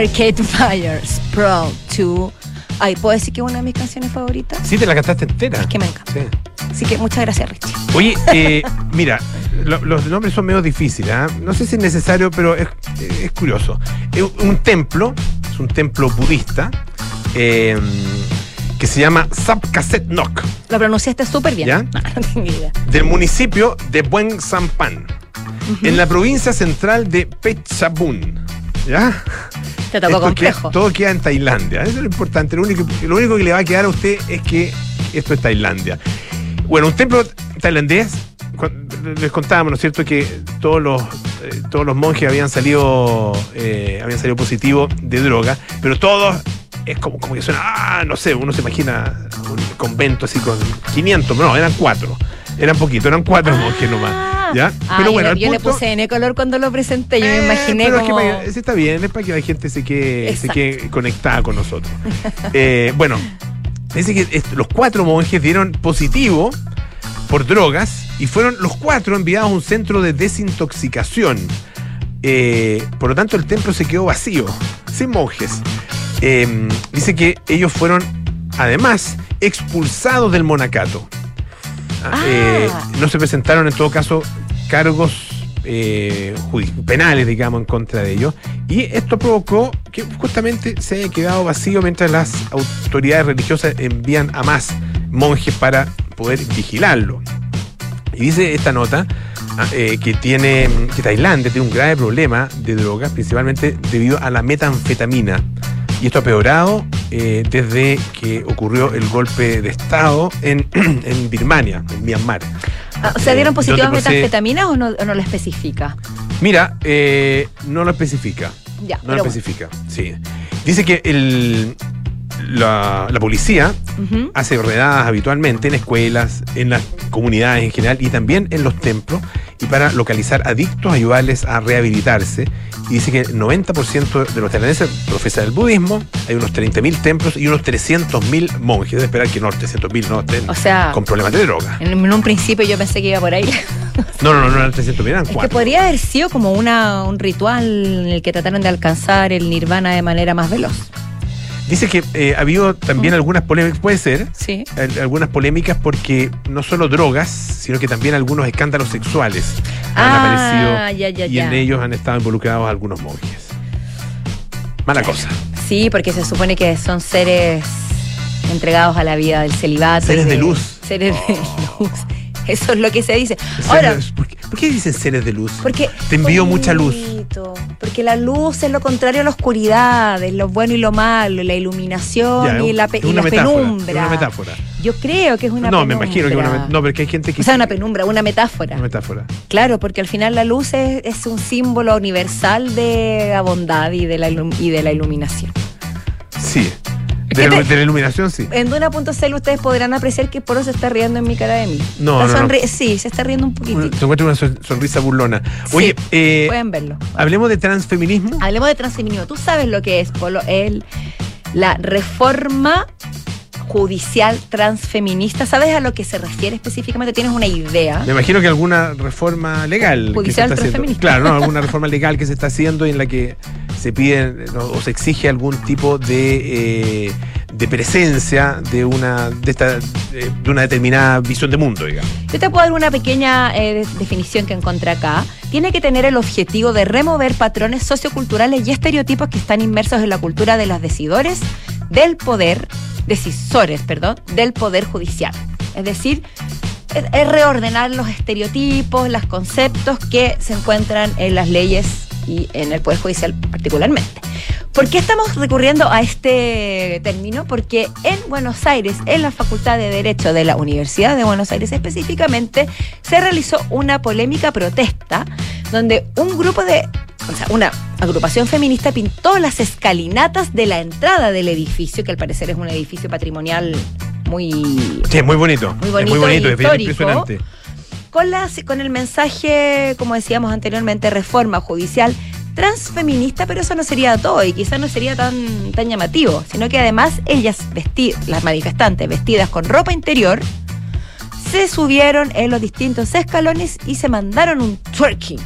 Speaker 2: Arcade Fire, Sprawl 2. Ay, ¿puedo decir que es una de mis canciones favoritas?
Speaker 3: Sí, te la cantaste entera.
Speaker 2: Es que me encanta.
Speaker 3: Sí.
Speaker 2: Así que muchas gracias, Richie.
Speaker 3: Oye, eh, mira, lo- los nombres son medio difíciles. ¿ah? No sé si es necesario, pero es, es curioso. Es un templo, es un templo budista, eh, que se llama Sapkaset Nok,
Speaker 2: Lo pronunciaste súper bien.
Speaker 3: ¿Ya?
Speaker 2: No, no tengo idea.
Speaker 3: del municipio de Buen Sampan, en la provincia central de Phetchabun. ¿Ya?
Speaker 2: Te tocó
Speaker 3: Esto
Speaker 2: complejo.
Speaker 3: queda- todo queda en Tailandia. Eso es lo importante. Lo único, lo único que le va a quedar a usted es que esto es Tailandia. Bueno, un templo tailandés. Les contábamos, ¿no es cierto?, que todos los, eh, todos los monjes habían salido, eh, habían salido positivos de droga, pero todos es como, como que suena, ah, no sé, uno se imagina un convento así con 500, no, eran cuatro. Eran poquitos, eran cuatro monjes nomás. ¿Ya? Pero bueno,
Speaker 2: le- yo le
Speaker 3: punto-
Speaker 2: puse N color cuando lo presenté. Yo me
Speaker 3: eh,
Speaker 2: imaginé
Speaker 3: pero es que para- está bien, es para que la gente se quede, se quede conectada con nosotros. Eh, bueno, dice que los cuatro monjes dieron positivo por drogas y fueron los cuatro enviados a un centro de desintoxicación. Eh, por lo tanto, el templo se quedó vacío, sin monjes. Eh, dice que ellos fueron, además, expulsados del monacato. Ah, eh, no se presentaron, en todo caso, cargos eh, penales, digamos, en contra de ellos. Y esto provocó que justamente se haya quedado vacío mientras las autoridades religiosas envían a más monjes para poder vigilarlo. Y dice esta nota ah, eh, que tiene que Tailandia tiene un grave problema de drogas, principalmente debido a la metanfetamina. Y esto ha peorado eh, desde que ocurrió el golpe de Estado en, en Birmania, en Myanmar.
Speaker 2: Ah, o sea, ¿dieron
Speaker 3: Eh,
Speaker 2: positivo a
Speaker 3: donde posee-
Speaker 2: metanfetamina o no, o no lo especifica?
Speaker 3: Mira, eh, no lo especifica.
Speaker 2: Ya,
Speaker 3: No lo
Speaker 2: bueno.
Speaker 3: especifica, sí. Dice que el, la, la policía hace redadas habitualmente en escuelas, en las comunidades en general y también en los templos y para localizar adictos, ayudarles a rehabilitarse. Y dice que el 90% de los tailandeses profesan el budismo, hay unos 30.000 templos y unos 300.000 monjes. De esperar que no, 300.000 no estén
Speaker 2: O sea,
Speaker 3: con problemas de droga.
Speaker 2: en, un principio yo pensé que iba por ahí.
Speaker 3: No, no, no, no eran 300.000, eran
Speaker 2: Es que
Speaker 3: cuatro.
Speaker 2: podría haber sido como una, un ritual en el que trataron de alcanzar el nirvana de manera más veloz.
Speaker 3: Dice que eh, ha habido también algunas polémicas, puede ser,
Speaker 2: Sí.
Speaker 3: al- algunas polémicas porque no solo drogas, sino que también algunos escándalos sexuales han
Speaker 2: Ah,
Speaker 3: aparecido
Speaker 2: ya, ya,
Speaker 3: y
Speaker 2: ya.
Speaker 3: en ellos han estado involucrados algunos monjes. Mala cosa.
Speaker 2: Sí, porque se supone que son seres entregados a la vida del celibato.
Speaker 3: Seres de luz.
Speaker 2: Seres de luz. Eso es lo que se dice. Ahora,
Speaker 3: ¿por, qué, por qué dicen seres de luz?
Speaker 2: porque.
Speaker 3: Te envío mucha luz.
Speaker 2: Porque la luz es lo contrario a la oscuridad, es lo bueno y lo malo, la iluminación
Speaker 3: Ya,
Speaker 2: y la,
Speaker 3: es
Speaker 2: pe- y
Speaker 3: una
Speaker 2: la
Speaker 3: metáfora,
Speaker 2: penumbra.
Speaker 3: es una metáfora.
Speaker 2: Yo creo que es una
Speaker 3: no,
Speaker 2: penumbra.
Speaker 3: me imagino que es una No, pero que hay gente que.
Speaker 2: O sea, una penumbra, una metáfora.
Speaker 3: una metáfora.
Speaker 2: Claro, porque al final la luz es, es un símbolo universal de la bondad y de la, y de la iluminación.
Speaker 3: Sí. De,
Speaker 2: te-
Speaker 3: de la iluminación, sí.
Speaker 2: En Duna.cl ustedes podrán apreciar que Poro se está riendo en mi cara de mí.
Speaker 3: No, no,
Speaker 2: Sí, se está riendo un poquitito.
Speaker 3: Te encuentras una son- sonrisa burlona. Oye,
Speaker 2: Sí,
Speaker 3: eh,
Speaker 2: Pueden verlo.
Speaker 3: hablemos de transfeminismo.
Speaker 2: Hablemos de transfeminismo. ¿Tú sabes lo que es, Polo? El, la reforma judicial transfeminista. ¿Sabes a lo que se refiere específicamente? ¿Tienes una idea?
Speaker 3: Me imagino que alguna reforma legal. que se
Speaker 2: Judicial
Speaker 3: haciendo.
Speaker 2: transfeminista.
Speaker 3: Claro, ¿no? alguna reforma legal que se está haciendo y en la que se pide ¿no? o se exige algún tipo de, eh, de presencia de una, de, esta, de una determinada visión de mundo, digamos.
Speaker 2: Yo te puedo dar una pequeña eh, de- definición que encontré acá. Tiene que tener el objetivo de remover patrones socioculturales y estereotipos que están inmersos en la cultura de los decidores del poder, decisores, perdón, del poder judicial. Es decir, es, reordenar los estereotipos, los conceptos que se encuentran en las leyes y en el poder judicial particularmente. ¿Por qué estamos recurriendo a este término? Porque en Buenos Aires, en la Facultad de Derecho de la Universidad de Buenos Aires específicamente, se realizó una polémica protesta donde un grupo de, o sea, una agrupación feminista pintó las escalinatas de la entrada del edificio, que al parecer es un edificio patrimonial muy
Speaker 3: Sí, muy bonito.
Speaker 2: Muy
Speaker 3: es
Speaker 2: bonito
Speaker 3: muy bonito,
Speaker 2: y
Speaker 3: es bien
Speaker 2: histórico.
Speaker 3: impresionante.
Speaker 2: con, la, con el mensaje, como decíamos anteriormente, reforma judicial transfeminista, pero eso no sería todo y quizás no sería tan, tan llamativo, sino que además ellas, vesti- las manifestantes vestidas con ropa interior, se subieron en los distintos escalones y se mandaron un twerking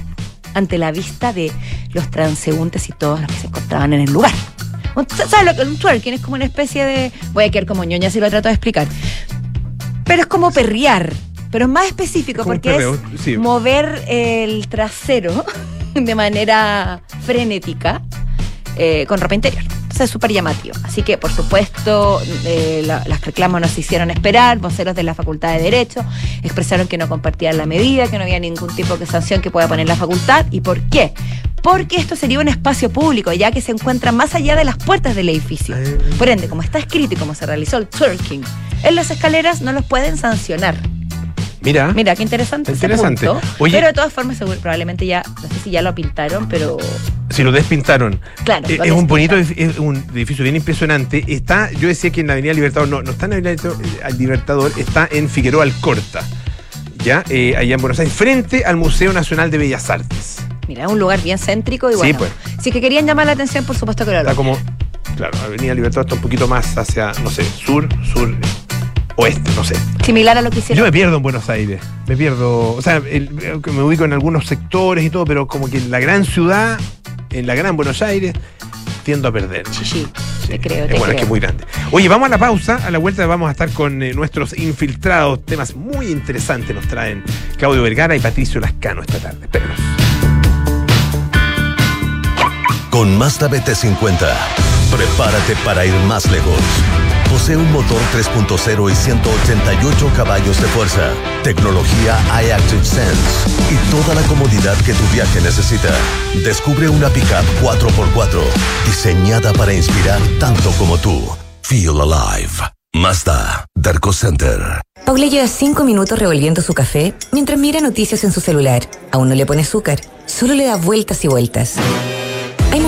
Speaker 2: ante la vista de los transeúntes y todos los que se encontraban en el lugar. ¿Sabes lo que un twerking es como una especie de. Voy a quedar como ñoña si lo trato de explicar. Pero es como perrear, pero es más específico porque
Speaker 3: perreo,
Speaker 2: es
Speaker 3: sí.
Speaker 2: mover el trasero de manera frenética eh, con ropa interior. Entonces es súper llamativo. Así que, por supuesto, eh, la- las reclamos nos hicieron esperar. Voceros de la Facultad de Derecho expresaron que no compartían la medida, que no había ningún tipo de sanción que pueda poner la facultad. ¿Y por qué? Porque esto sería un espacio público, ya que se encuentra más allá de las puertas del edificio. Por ende, como está escrito y como se realizó el twerking en las escaleras, no los pueden sancionar.
Speaker 3: Mira,
Speaker 2: Mira, qué interesante. ese
Speaker 3: Interesante.
Speaker 2: punto.
Speaker 3: Oye-
Speaker 2: pero de todas formas, seguro- probablemente ya, no sé si ya lo pintaron, pero
Speaker 3: si lo despintaron.
Speaker 2: claro.
Speaker 3: Eh,
Speaker 2: lo
Speaker 3: es un bonito, es un edificio bien impresionante. Está, yo decía que en la Avenida Libertador, no, no está en la Avenida Libertador, al Libertador, está en Figueroa Alcorta, ya, eh, allá en Buenos Aires, frente al Museo Nacional de Bellas Artes.
Speaker 2: Mira, es un lugar bien céntrico y
Speaker 3: Sí,
Speaker 2: bueno.
Speaker 3: pues.
Speaker 2: Si es que querían llamar la atención, por supuesto que lo
Speaker 3: Está como, claro, Avenida Libertador está un poquito más hacia, no sé, sur, sur, oeste, no sé.
Speaker 2: Similar a lo que
Speaker 3: Yo
Speaker 2: hicieron.
Speaker 3: me pierdo en Buenos Aires, me pierdo, o sea, el- me ubico en algunos sectores y todo, pero como que en la gran ciudad, en la gran Buenos Aires, tiendo a perder.
Speaker 2: Sí, te creo,
Speaker 3: Eh,
Speaker 2: te
Speaker 3: bueno, es
Speaker 2: creo.
Speaker 3: que es muy grande. Oye, vamos a la pausa. A la vuelta vamos a estar con eh, nuestros infiltrados. Temas muy interesantes nos traen Claudio Vergara y Patricio Lascano esta tarde. Espérenos.
Speaker 4: Con Mazda BT50, prepárate para ir más lejos. Posee un motor 3.0 y 188 caballos de fuerza, tecnología iActive Sense y toda la comodidad que tu viaje necesita. Descubre una pickup 4x4 diseñada para inspirar tanto como tú. Feel alive. Mazda, Darko Center.
Speaker 5: Paula lleva cinco minutos revolviendo su café mientras mira noticias en su celular. Aún no le pone azúcar, solo le da vueltas y vueltas.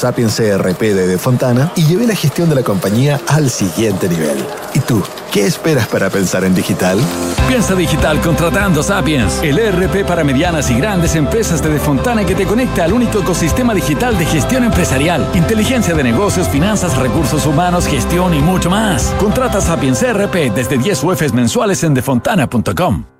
Speaker 6: Sapiens CRP de De Fontana y llevé la gestión de la compañía al siguiente nivel. ¿Y tú, qué esperas para pensar en digital?
Speaker 7: Piensa digital contratando Sapiens, el ERP para medianas y grandes empresas de Defontana que te conecta al único ecosistema digital de gestión empresarial, inteligencia de negocios, finanzas, recursos humanos, gestión y mucho más. Contrata Sapiens ERP desde 10 UFs mensuales en defontana.com.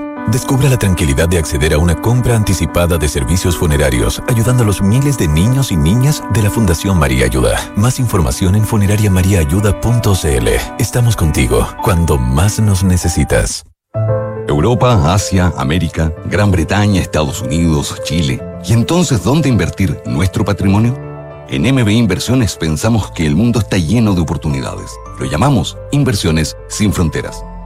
Speaker 8: Descubra la tranquilidad de acceder a una compra anticipada de servicios funerarios, ayudando a los miles de niños y niñas de la Fundación María Ayuda. Más información en funerariamariaayuda.cl. Estamos contigo cuando más nos necesitas.
Speaker 9: Europa, Asia, América, Gran Bretaña, Estados Unidos, Chile. ¿Y entonces dónde invertir nuestro patrimonio? En MBI Inversiones pensamos que el mundo está lleno de oportunidades. Lo llamamos Inversiones sin Fronteras.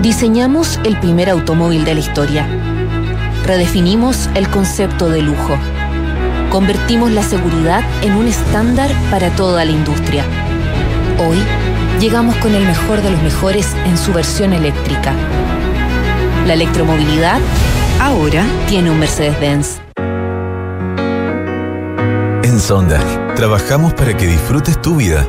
Speaker 10: Diseñamos el primer automóvil de la historia. Redefinimos el concepto de lujo. Convertimos la seguridad en un estándar para toda la industria. Hoy llegamos con el mejor de los mejores en su versión eléctrica. La electromovilidad ahora tiene un Mercedes-Benz.
Speaker 8: En Sonda, trabajamos para que disfrutes tu vida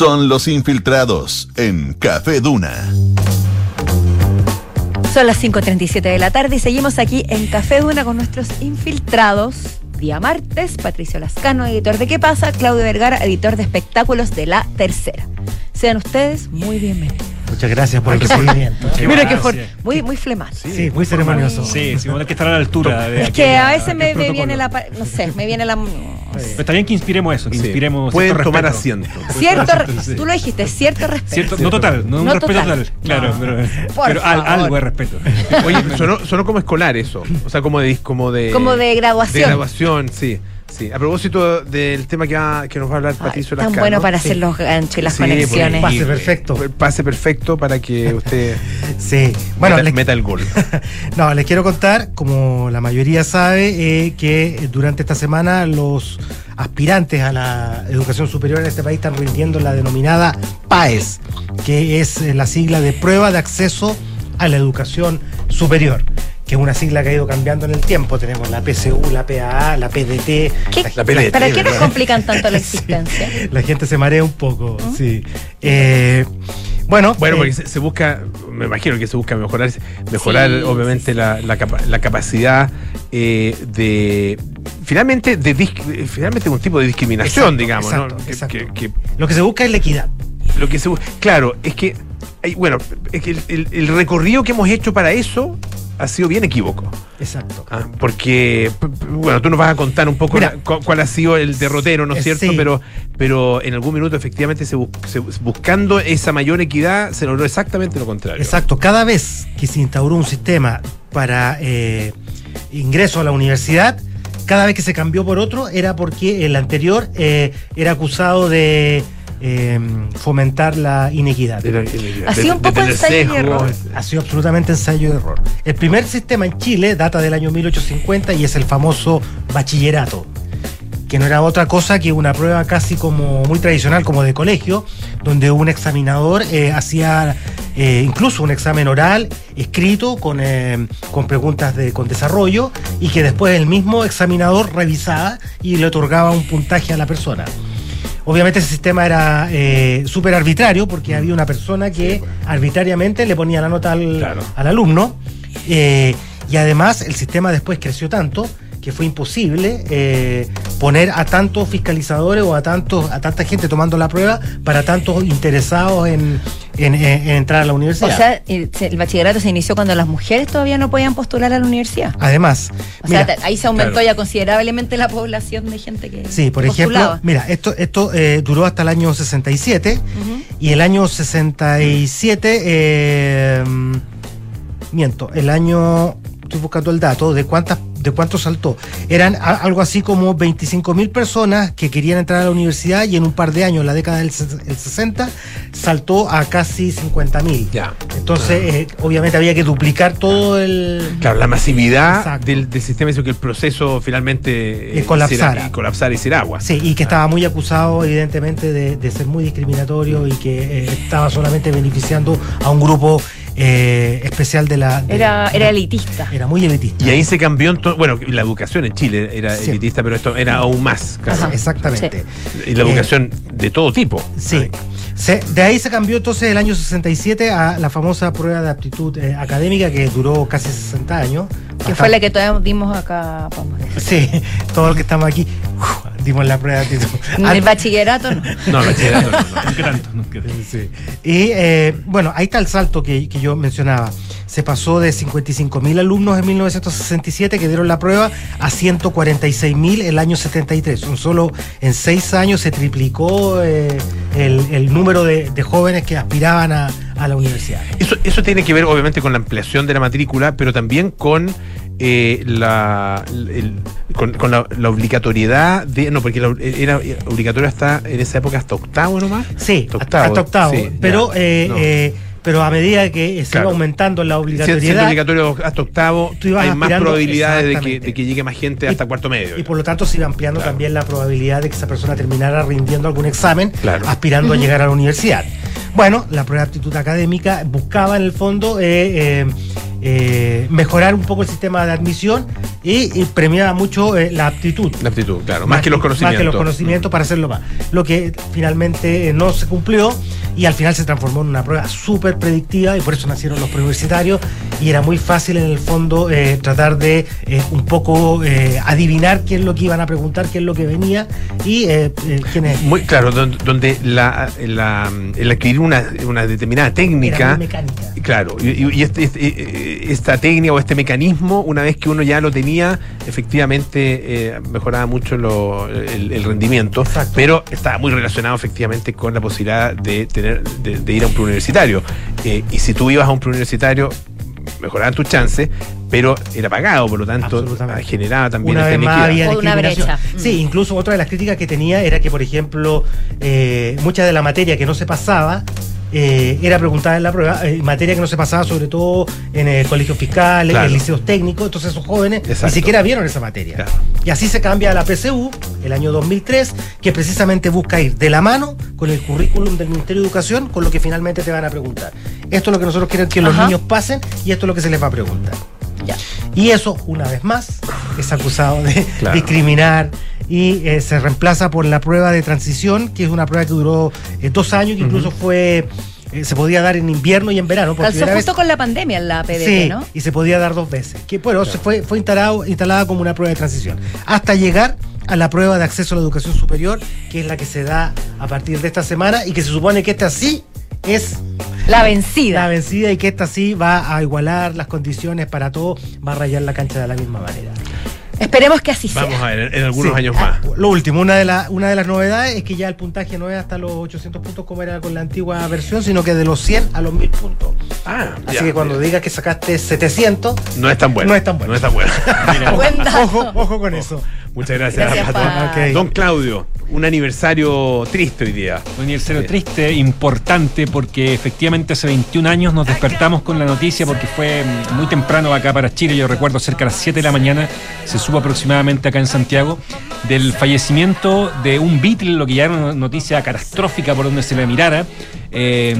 Speaker 1: Son los infiltrados en Café Duna.
Speaker 2: Son las 5.37 de la tarde y seguimos aquí en Café Duna con nuestros infiltrados. Día martes, Patricio Lascano, editor de ¿Qué pasa? Claudio Vergara, editor de espectáculos de La Tercera. Sean ustedes muy bienvenidos.
Speaker 11: Muchas gracias por el recibimiento.
Speaker 2: Mira que for- muy, muy flemático.
Speaker 11: Sí, muy ceremonioso.
Speaker 12: Sí, sí, bueno, hay que estar a la altura. De
Speaker 2: Es que a
Speaker 12: a-
Speaker 2: veces me, viene la. No sé, me viene la.
Speaker 12: Pero está bien que inspiremos eso, que
Speaker 3: Sí.
Speaker 12: inspiremos.
Speaker 3: Pueden
Speaker 12: cierto
Speaker 3: tomar asiento.
Speaker 2: Cierto,
Speaker 12: Sí.
Speaker 2: tú lo dijiste, cierto respeto.
Speaker 12: Cierto, no total, no, un respeto
Speaker 2: total.
Speaker 12: total. Claro,
Speaker 2: No.
Speaker 12: pero, pero al- algo de respeto.
Speaker 3: Oye, sonó, sonó como escolar eso. O sea, como de. Como de,
Speaker 2: Como de graduación.
Speaker 3: De graduación, sí. Sí. A propósito del tema que, va- que nos va a hablar Patricio
Speaker 2: Tan
Speaker 3: Lascano.
Speaker 2: bueno para
Speaker 3: Sí.
Speaker 2: hacer los ganchos y las
Speaker 3: Sí,
Speaker 2: conexiones.
Speaker 3: porque-
Speaker 11: Pase perfecto.
Speaker 3: El pase perfecto para que usted
Speaker 11: Sí. Bueno,
Speaker 3: meta,
Speaker 11: les,
Speaker 3: meta el gol.
Speaker 11: no, les quiero contar, como la mayoría sabe, eh, que durante esta semana los aspirantes a la educación superior en este país están rindiendo la denominada PAES, que es eh, la sigla de Prueba de Acceso a la Educación Superior que es una sigla que ha ido cambiando en el tiempo. Tenemos la PSU, la PAA, la PDT.
Speaker 2: ¿Qué-
Speaker 11: la PDT,
Speaker 2: ¿Para qué nos complican tanto la existencia?
Speaker 11: La gente se marea un poco, sí. Eh, bueno,
Speaker 3: Bueno,
Speaker 11: eh,
Speaker 3: porque se, se busca, me imagino que se busca mejorar, mejorar
Speaker 2: Sí,
Speaker 3: obviamente La, la capa- la capacidad eh, de finalmente de dis- finalmente un tipo de discriminación,
Speaker 11: Exacto,
Speaker 3: digamos, ¿no?
Speaker 11: exacto,
Speaker 3: Que-
Speaker 11: exacto.
Speaker 3: que- que
Speaker 11: lo que se busca es la equidad.
Speaker 3: lo que se claro, es que hay- bueno, es que el, el- el recorrido que hemos hecho para eso ha sido bien equívoco.
Speaker 11: Exacto.
Speaker 3: Ah, porque, bueno, tú nos vas a contar un poco
Speaker 11: Mira,
Speaker 3: la- cu- cuál ha sido el derrotero, ¿no es
Speaker 11: eh,
Speaker 3: cierto?
Speaker 11: sí.
Speaker 3: Pero, pero en algún minuto efectivamente se, se- buscando esa mayor equidad se logró exactamente lo contrario.
Speaker 11: Exacto. Cada vez que se instauró un sistema para eh, ingreso a la universidad, cada vez que se cambió por otro era porque el anterior eh, era acusado de eh, fomentar la inequidad.
Speaker 3: De la- de-
Speaker 2: Ha sido un poco ensayo y error.
Speaker 11: Ha sido absolutamente ensayo y error. El primer sistema en Chile data del año 1850 y es el famoso bachillerato, que no era otra cosa que una prueba casi como muy tradicional, como de colegio, donde un examinador eh, hacía eh, incluso un examen oral, escrito, con, eh, con preguntas de, con desarrollo, y que después el mismo examinador revisaba y le otorgaba un puntaje a la persona. Obviamente ese sistema era eh, súper arbitrario porque había una persona que arbitrariamente le ponía la nota al,
Speaker 3: Claro.
Speaker 11: al alumno eh, y además el sistema después creció tanto que fue imposible eh, poner a tantos fiscalizadores o a tantos a tanta gente tomando la prueba para tantos interesados en, en- en- en entrar a la
Speaker 2: O
Speaker 11: universidad.
Speaker 2: sea, el, el bachillerato se inició cuando las mujeres todavía no podían postular a la universidad.
Speaker 11: además,
Speaker 2: O sea,
Speaker 11: mira,
Speaker 2: ahí se aumentó
Speaker 3: claro.
Speaker 2: ya considerablemente la población de gente que
Speaker 11: Sí, por ejemplo,
Speaker 2: postulaba.
Speaker 11: mira, esto, esto eh, duró hasta el año 67
Speaker 2: Ujú.
Speaker 11: y el año 67, eh, miento, el año, estoy buscando el dato de cuántas de cuánto saltó. Eran algo así como 25 mil personas que querían entrar a la universidad y en un par de años, en la década del ses- el 60, saltó a casi 50 mil.
Speaker 3: Ya.
Speaker 11: Entonces, eh, obviamente había que duplicar todo el...
Speaker 3: Claro, la masividad del, del sistema hizo que el proceso finalmente
Speaker 11: Eh, colapsara.
Speaker 3: y colapsara y hiciera agua.
Speaker 11: Sí, y que estaba muy acusado, evidentemente, de, de ser muy discriminatorio y que eh, estaba solamente beneficiando a un grupo eh, especial de la. de-
Speaker 2: Era, era elitista.
Speaker 11: era muy elitista.
Speaker 3: Y ahí se cambió, bueno, la educación en Chile era
Speaker 11: Sí.
Speaker 3: elitista, pero esto era aún más.
Speaker 11: Exactamente.
Speaker 3: Y la
Speaker 11: Eh,
Speaker 3: educación de todo tipo.
Speaker 11: Sí. Se- de ahí se cambió entonces el año 67 a la famosa prueba de aptitud eh, académica que duró casi 60 años.
Speaker 2: Que fue la que todavía dimos acá.
Speaker 11: Sí, todos los que estamos aquí uf, dimos la prueba de aptitud.
Speaker 2: En el bachillerato no.
Speaker 3: No, bachillerato no, no.
Speaker 12: Tanto, tanto.
Speaker 11: Y eh, bueno, ahí está el salto que, que yo mencionaba. Se pasó de 55 mil alumnos en 1967 que dieron la prueba a 146 mil el año 73. Son solo en seis años se triplicó eh, el, el número de, de jóvenes que aspiraban a, a la universidad.
Speaker 3: Eso, eso tiene que ver obviamente con la ampliación de la matrícula, pero también con eh, la, el- con, con la, la obligatoriedad de. No, porque la- era obligatorio hasta en esa época hasta octavo nomás.
Speaker 11: Sí,
Speaker 3: Hasta
Speaker 11: octavo.
Speaker 3: sí,
Speaker 11: pero,
Speaker 3: ya,
Speaker 11: eh,
Speaker 3: no.
Speaker 11: eh, pero a medida que se
Speaker 3: Claro.
Speaker 11: iba aumentando la
Speaker 3: Si- Siendo
Speaker 11: obligatoriedad,
Speaker 3: obligatorio hasta octavo,
Speaker 11: Tú ibas
Speaker 3: hay más probabilidades de que,
Speaker 11: exactamente.
Speaker 3: de que llegue más gente hasta cuarto medio.
Speaker 11: y por lo tanto se iba ampliando también la probabilidad de que esa persona terminara rindiendo algún examen,
Speaker 3: Claro.
Speaker 11: aspirando a llegar a la universidad. Bueno, la prueba de aptitud académica buscaba en el fondo eh, eh, eh, mejorar un poco el sistema de admisión y, y premiaba mucho la aptitud.
Speaker 3: La aptitud, claro, más, que los conocimientos.
Speaker 11: Más que los conocimientos para hacerlo más. Lo que finalmente no se cumplió y al final se transformó en una prueba súper predictiva y por eso nacieron los preuniversitarios y era muy fácil en el fondo eh, tratar de eh, un poco eh, adivinar qué es lo que iban a preguntar, qué es lo que venía y quién es.
Speaker 3: Muy claro, don- donde la, la- el adquirir una, una determinada técnica.
Speaker 11: Era muy mecánica.
Speaker 3: Claro, y, este- este- esta técnica o este mecanismo, una vez que uno ya lo tenía, efectivamente mejoraba mucho lo- el, el rendimiento, pero estaba muy relacionado efectivamente con la posibilidad de tener de, de ir a un preuniversitario. Eh, y si tú ibas a un preuniversitario, mejoraban tus chances, pero era pagado, por lo tanto, generaba también
Speaker 11: una vez más había
Speaker 2: una brecha.
Speaker 11: Sí, incluso otra de las críticas que tenía era que, por ejemplo, eh, mucha de la materia que no se pasaba eh, era preguntada en la prueba, eh, materia que no se pasaba sobre todo en el colegio fiscal,
Speaker 3: Claro.
Speaker 11: en liceos técnicos, entonces esos jóvenes ni siquiera vieron esa materia. Y así se cambia a la PCU, el año 2003, que precisamente busca ir de la mano con el currículum del Ministerio de Educación, con lo que finalmente te van a preguntar. Esto es lo que nosotros queremos que los niños pasen y esto es lo que se les va a preguntar. Y eso, una vez más, es acusado de
Speaker 3: Claro.
Speaker 11: discriminar y eh, se reemplaza por la prueba de transición, que es una prueba que duró eh, dos años, que incluso fue eh, se podía dar en invierno y en verano. por
Speaker 2: Calzó justo
Speaker 11: vez.
Speaker 2: con la pandemia en la PDT,
Speaker 11: Sí,
Speaker 2: ¿no?
Speaker 11: y se podía dar dos veces. Que bueno, se fue, fue instalado, instalada como una prueba de transición. Hasta llegar a la prueba de acceso a la educación superior, que es la que se da a partir de esta semana y que se supone que esta sí es
Speaker 2: La vencida.
Speaker 11: la vencida y que esta sí va a igualar las condiciones para todo, va a rayar la cancha de la misma manera.
Speaker 2: Esperemos que así sea.
Speaker 3: Vamos a ver, en, algunos
Speaker 11: Sí.
Speaker 3: años más.
Speaker 11: Lo último, una de, la- una de las novedades es que ya el puntaje no es hasta los 800 puntos como era con la antigua versión, sino que de los 100 a los 1000 puntos.
Speaker 3: Ah,
Speaker 11: Así
Speaker 3: ya,
Speaker 11: que cuando
Speaker 3: mira.
Speaker 11: digas que sacaste 700,
Speaker 3: No es tan bueno.
Speaker 11: No es tan bueno.
Speaker 3: No es tan bueno.
Speaker 11: Ojo, ojo con eso.
Speaker 3: Muchas gracias,
Speaker 2: Gracias.
Speaker 3: Don Claudio, un aniversario triste hoy día.
Speaker 12: Un aniversario triste, importante, porque efectivamente hace 21 años nos despertamos con la noticia, porque fue muy temprano acá para Chile, yo recuerdo cerca de las 7 de la mañana, se supo aproximadamente acá en Santiago, del fallecimiento de un Beatle, lo que ya era una noticia catastrófica por donde se le mirara. eh,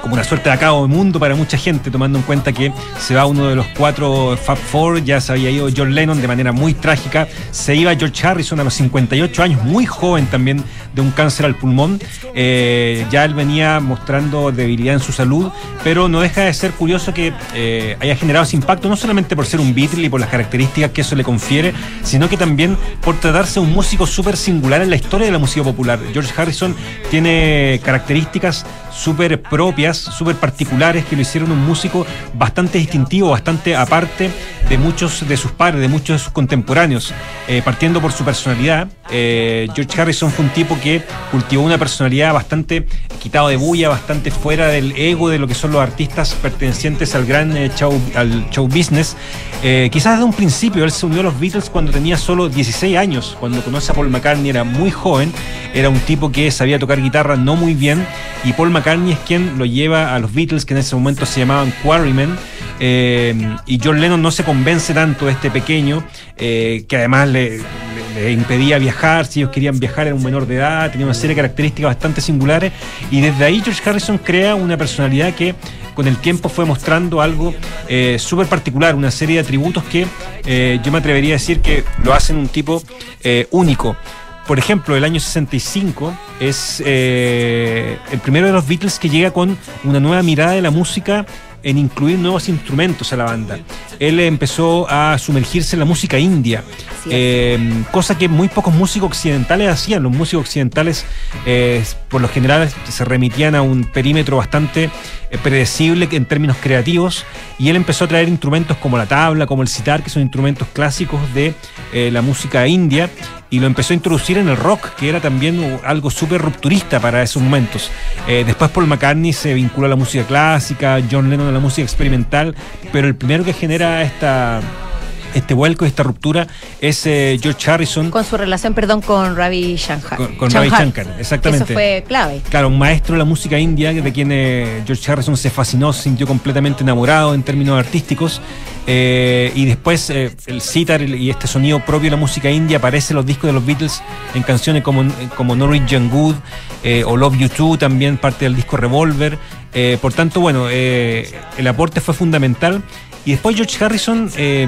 Speaker 12: como una suerte de acabo de mundo para mucha gente, tomando en cuenta que se va uno de los cuatro Fab Four, ya se había ido John Lennon de manera muy trágica, se iba George Harrison a los 58 años, muy joven también, de un cáncer al pulmón. Eh, ya él venía mostrando debilidad en su salud, pero no deja de ser curioso que eh, haya generado ese impacto, no solamente por ser un Beatle y por las características que eso le confiere, sino que también por tratarse de un músico súper singular en la historia de la música popular. George Harrison tiene características súper propias, súper particulares, que lo hicieron un músico bastante distintivo, bastante aparte de muchos de sus pares, de muchos de sus contemporáneos. Eh, partiendo por su personalidad, eh, George Harrison fue un tipo que cultivó una personalidad bastante quitado de bulla, bastante fuera del ego de lo que son los artistas pertenecientes al gran eh, show, al show business. Eh, quizás desde un principio él se unió a los Beatles cuando tenía solo 16 años, cuando conoce a Paul McCartney era muy joven, era un tipo que sabía tocar guitarra no muy bien. Y Paul McCartney es quien lo lleva a los Beatles que en ese momento se llamaban Quarrymen. Eh, y John Lennon no se convence tanto de este pequeño que además le, le- impedía viajar, si ellos querían viajar era un menor de edad, tenía una serie de características bastante singulares y desde ahí George Harrison crea una personalidad que con el tiempo fue mostrando algo eh, súper particular, una serie de atributos que eh, yo me atrevería a decir que lo hacen un tipo eh, único. Por ejemplo, el año 65 es eh, el primero de los Beatles que llega con una nueva mirada de la música en incluir nuevos instrumentos a la banda. Él empezó a sumergirse en la música india, eh, cosa que muy pocos músicos occidentales hacían. Los músicos occidentales, eh, por lo general, se remitían a un perímetro bastante eh, predecible en términos creativos, y él empezó a traer instrumentos como la tabla, como el sitar, que son instrumentos clásicos de eh, la música india, y lo empezó a introducir en el rock, que era también algo súper rupturista para esos momentos. Eh, después Paul McCartney se vinculó a la música clásica, John Lennon a la música experimental, pero el primero que genera esta este vuelco, esta ruptura, es eh, George Harrison.
Speaker 2: Con su relación, perdón, con Ravi Shankar.
Speaker 12: Con, con Ravi Shankar, exactamente.
Speaker 2: Eso fue clave.
Speaker 12: Claro, un maestro de la música india, de quien eh, George Harrison se fascinó, se sintió completamente enamorado en términos artísticos. Eh, y después eh, el sitar y este sonido propio de la música india aparece en los discos de los Beatles en canciones como, como Norwegian Good eh, o Love You Too, también parte del disco Revolver. Eh, por tanto, bueno, eh, el aporte fue fundamental. Y después George Harrison eh,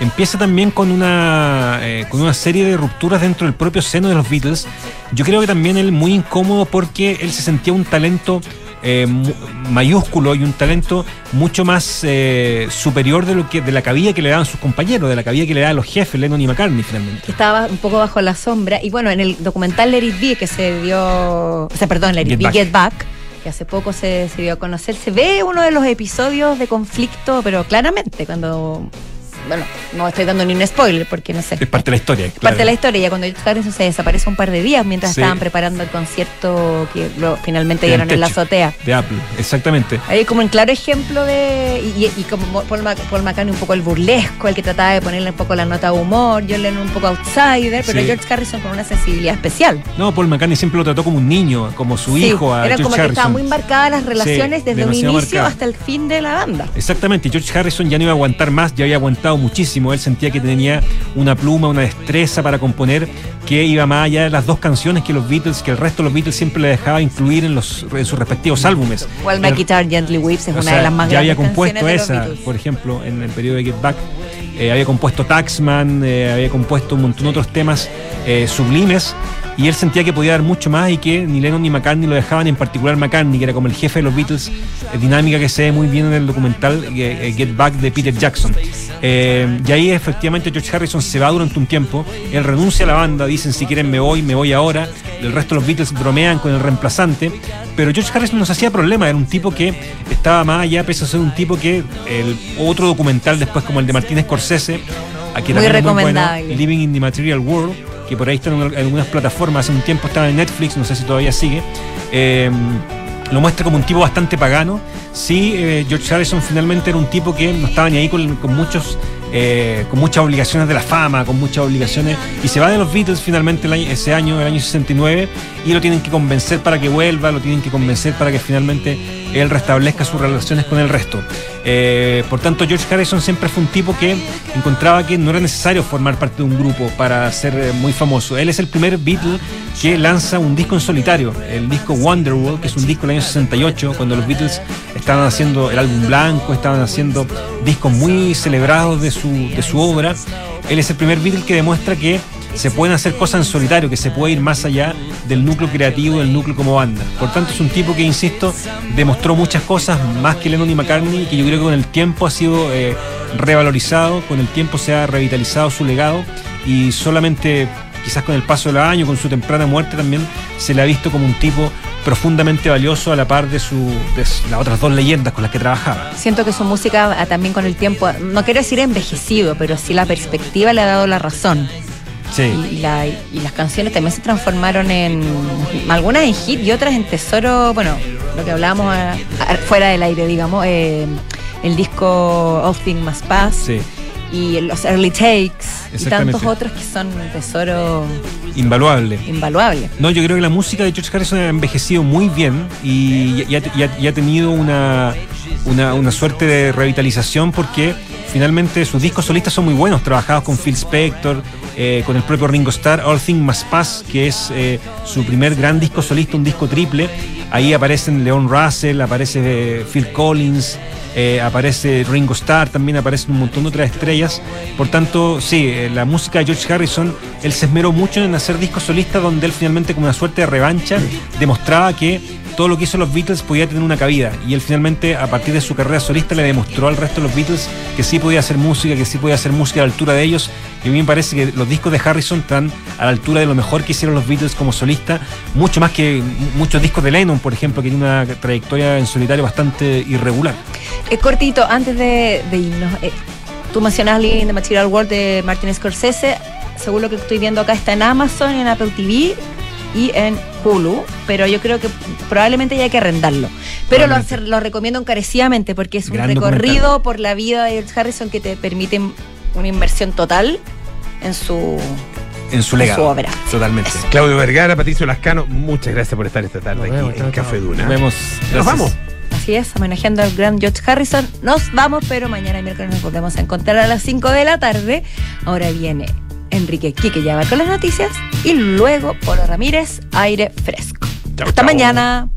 Speaker 12: empieza también con una, eh, con una serie de rupturas dentro del propio seno de los Beatles. Yo creo que también él muy incómodo porque él se sentía un talento eh, mayúsculo y un talento mucho más eh, superior de lo que de la cabida que le daban sus compañeros, de la cabida que le daban los jefes, Lennon y McCartney finalmente.
Speaker 2: estaba un poco bajo la sombra. Y bueno, en el documental Let It Be, que se dio, o sea, perdón, Let It
Speaker 12: Get
Speaker 2: Be,
Speaker 12: Back.
Speaker 2: Get Back, que hace poco se, se dio a conocer, se ve uno de los episodios de conflicto, pero claramente, cuando, bueno, no estoy dando ni un spoiler, porque no sé.
Speaker 12: Es parte de la historia.
Speaker 2: Parte
Speaker 12: claro.
Speaker 2: de la historia, ya cuando George Harrison se desaparece un par de días mientras
Speaker 12: Sí.
Speaker 2: estaban preparando el concierto que lo- finalmente dieron en la azotea.
Speaker 12: De Apple, exactamente.
Speaker 2: Ahí como un claro ejemplo de. Y, y como Paul, Mac- Paul McCartney un poco el burlesco, el que trataba de ponerle un poco la nota de humor, John Lennon un poco outsider, pero
Speaker 12: Sí.
Speaker 2: George Harrison con una sensibilidad especial.
Speaker 12: No, Paul McCartney siempre lo trató como un niño, como su
Speaker 2: Sí,
Speaker 12: hijo a
Speaker 2: Era
Speaker 12: George
Speaker 2: como que
Speaker 12: Harrison.
Speaker 2: estaban muy marcadas las relaciones desde un inicio hasta el fin de la banda.
Speaker 12: Exactamente, George Harrison ya no iba a aguantar más, ya había aguantado muchísimo. Él sentía que tenía una pluma, una destreza para componer que iba más allá de las dos canciones que los Beatles, que el resto de los Beatles siempre le dejaba incluir en, los, en sus respectivos álbumes.
Speaker 2: While My
Speaker 12: El-
Speaker 2: Guitar Gently Weeps es
Speaker 12: o
Speaker 2: una
Speaker 12: sea,
Speaker 2: de las más
Speaker 12: ya había compuesto esa, por ejemplo, en el periodo de Get Back. Eh, había compuesto Taxman, eh, había compuesto un montón de otros temas eh, sublimes. Y él sentía que podía dar mucho más y que ni Lennon ni McCartney lo dejaban, en particular McCartney, que era como el jefe de los Beatles, dinámica que se ve muy bien en el documental Get Back de Peter Jackson. Y ahí efectivamente George Harrison se va durante un tiempo, él renuncia a la banda, dicen si quieren me voy, me voy ahora, el resto de los Beatles bromean con el reemplazante, pero George Harrison no se hacía problema, era un tipo que estaba más allá, pese a ser un tipo que el otro documental después como el de Martínez Scorsese, a que
Speaker 2: Muy
Speaker 12: es bueno. Living in the Material World, que por ahí están en algunas plataformas, hace un tiempo estaba en Netflix, no sé si todavía sigue. eh, lo muestra como un tipo bastante pagano. Sí, eh, George Harrison finalmente era un tipo que no estaba ni ahí con, con muchos. Eh, con muchas obligaciones de la fama, con muchas obligaciones, y se va de los Beatles finalmente año- ese año, el año 69, y lo tienen que convencer para que vuelva, lo tienen que convencer para que finalmente él restablezca sus relaciones con el resto. Eh, por tanto, George Harrison siempre fue un tipo que encontraba que no era necesario formar parte de un grupo para ser eh, muy famoso. Él es el primer Beatle que lanza un disco en solitario, el disco Wonderwall, que es un disco del año 68, cuando los Beatles estaban haciendo el álbum blanco, estaban haciendo discos muy celebrados de su, de su obra. Él es el primer Beatle que demuestra que se pueden hacer cosas en solitario, que se puede ir más allá del núcleo creativo, del núcleo como banda. Por tanto, es un tipo que, insisto, demostró muchas cosas más que Lennon y McCartney, que yo creo que con el tiempo ha sido eh, revalorizado, con el tiempo se ha revitalizado su legado y solamente quizás con el paso de los años, con su temprana muerte también, se le ha visto como un tipo profundamente valioso a la par de, su, de las otras dos leyendas con las que trabajaba.
Speaker 2: Siento que su música ah, también con el tiempo, no quiero decir envejecido, pero sí la perspectiva le ha dado la razón.
Speaker 12: Sí.
Speaker 2: Y, y la- y las canciones también se transformaron en algunas en hit y otras en tesoro, bueno, lo que hablábamos ah, fuera del aire, digamos, eh, el disco All Things Must Pass
Speaker 12: Sí.
Speaker 2: y los Early Takes y tantos otros que son tesoro
Speaker 12: Invaluable.
Speaker 2: invaluable.
Speaker 12: No, yo creo que la música de George Harrison ha envejecido muy bien y, y ha, y ha- y ha tenido una, una, una suerte de revitalización porque finalmente sus discos solistas son muy buenos, trabajados con Phil Spector, eh, con el propio Ringo Starr, All Things Must Pass, que es eh, su primer gran disco solista, un disco triple. Ahí aparecen Leon Russell, aparece eh, Phil Collins, aparece Ringo Starr, también aparecen un montón de otras estrellas. Por tanto, sí, la música de George Harrison, él se esmeró mucho en hacer discos solistas donde él finalmente, como una suerte de revancha, demostraba que todo lo que hizo los Beatles podía tener una cabida. Y él finalmente, a partir de su carrera solista, le demostró al resto de los Beatles que sí podía hacer música, que sí podía hacer música a la altura de ellos. Y a mí me parece que los discos de Harrison están a la altura de lo mejor que hicieron los Beatles como solista, mucho más que muchos discos de Lennon, por ejemplo, que tiene una trayectoria en solitario bastante irregular.
Speaker 2: Eh, cortito, antes de, irnos, eh, tú mencionas Living in the Material World de Martin Scorsese. según lo que estoy viendo acá, está en Amazon, en Apple TV y en Hulu, pero yo creo que probablemente ya hay que arrendarlo. Pero lo, recomiendo encarecidamente porque es un
Speaker 12: Gran
Speaker 2: recorrido por la vida de George Harrison que te permite una inversión total en su
Speaker 12: En su legado.
Speaker 2: su obra.
Speaker 12: Totalmente.
Speaker 3: Claudio Vergara, Patricio Lascano, muchas gracias por estar esta tarde
Speaker 11: vemos,
Speaker 3: aquí en
Speaker 11: chao.
Speaker 3: Café Duna.
Speaker 12: Nos vemos.
Speaker 3: Nos vamos.
Speaker 2: Así es, homenajeando al gran George Harrison. Nos vamos, pero mañana miércoles nos volvemos a encontrar a las 5 de la tarde. Ahora viene Enrique Quique va con las noticias y luego Polo Ramírez, aire fresco. Hasta mañana.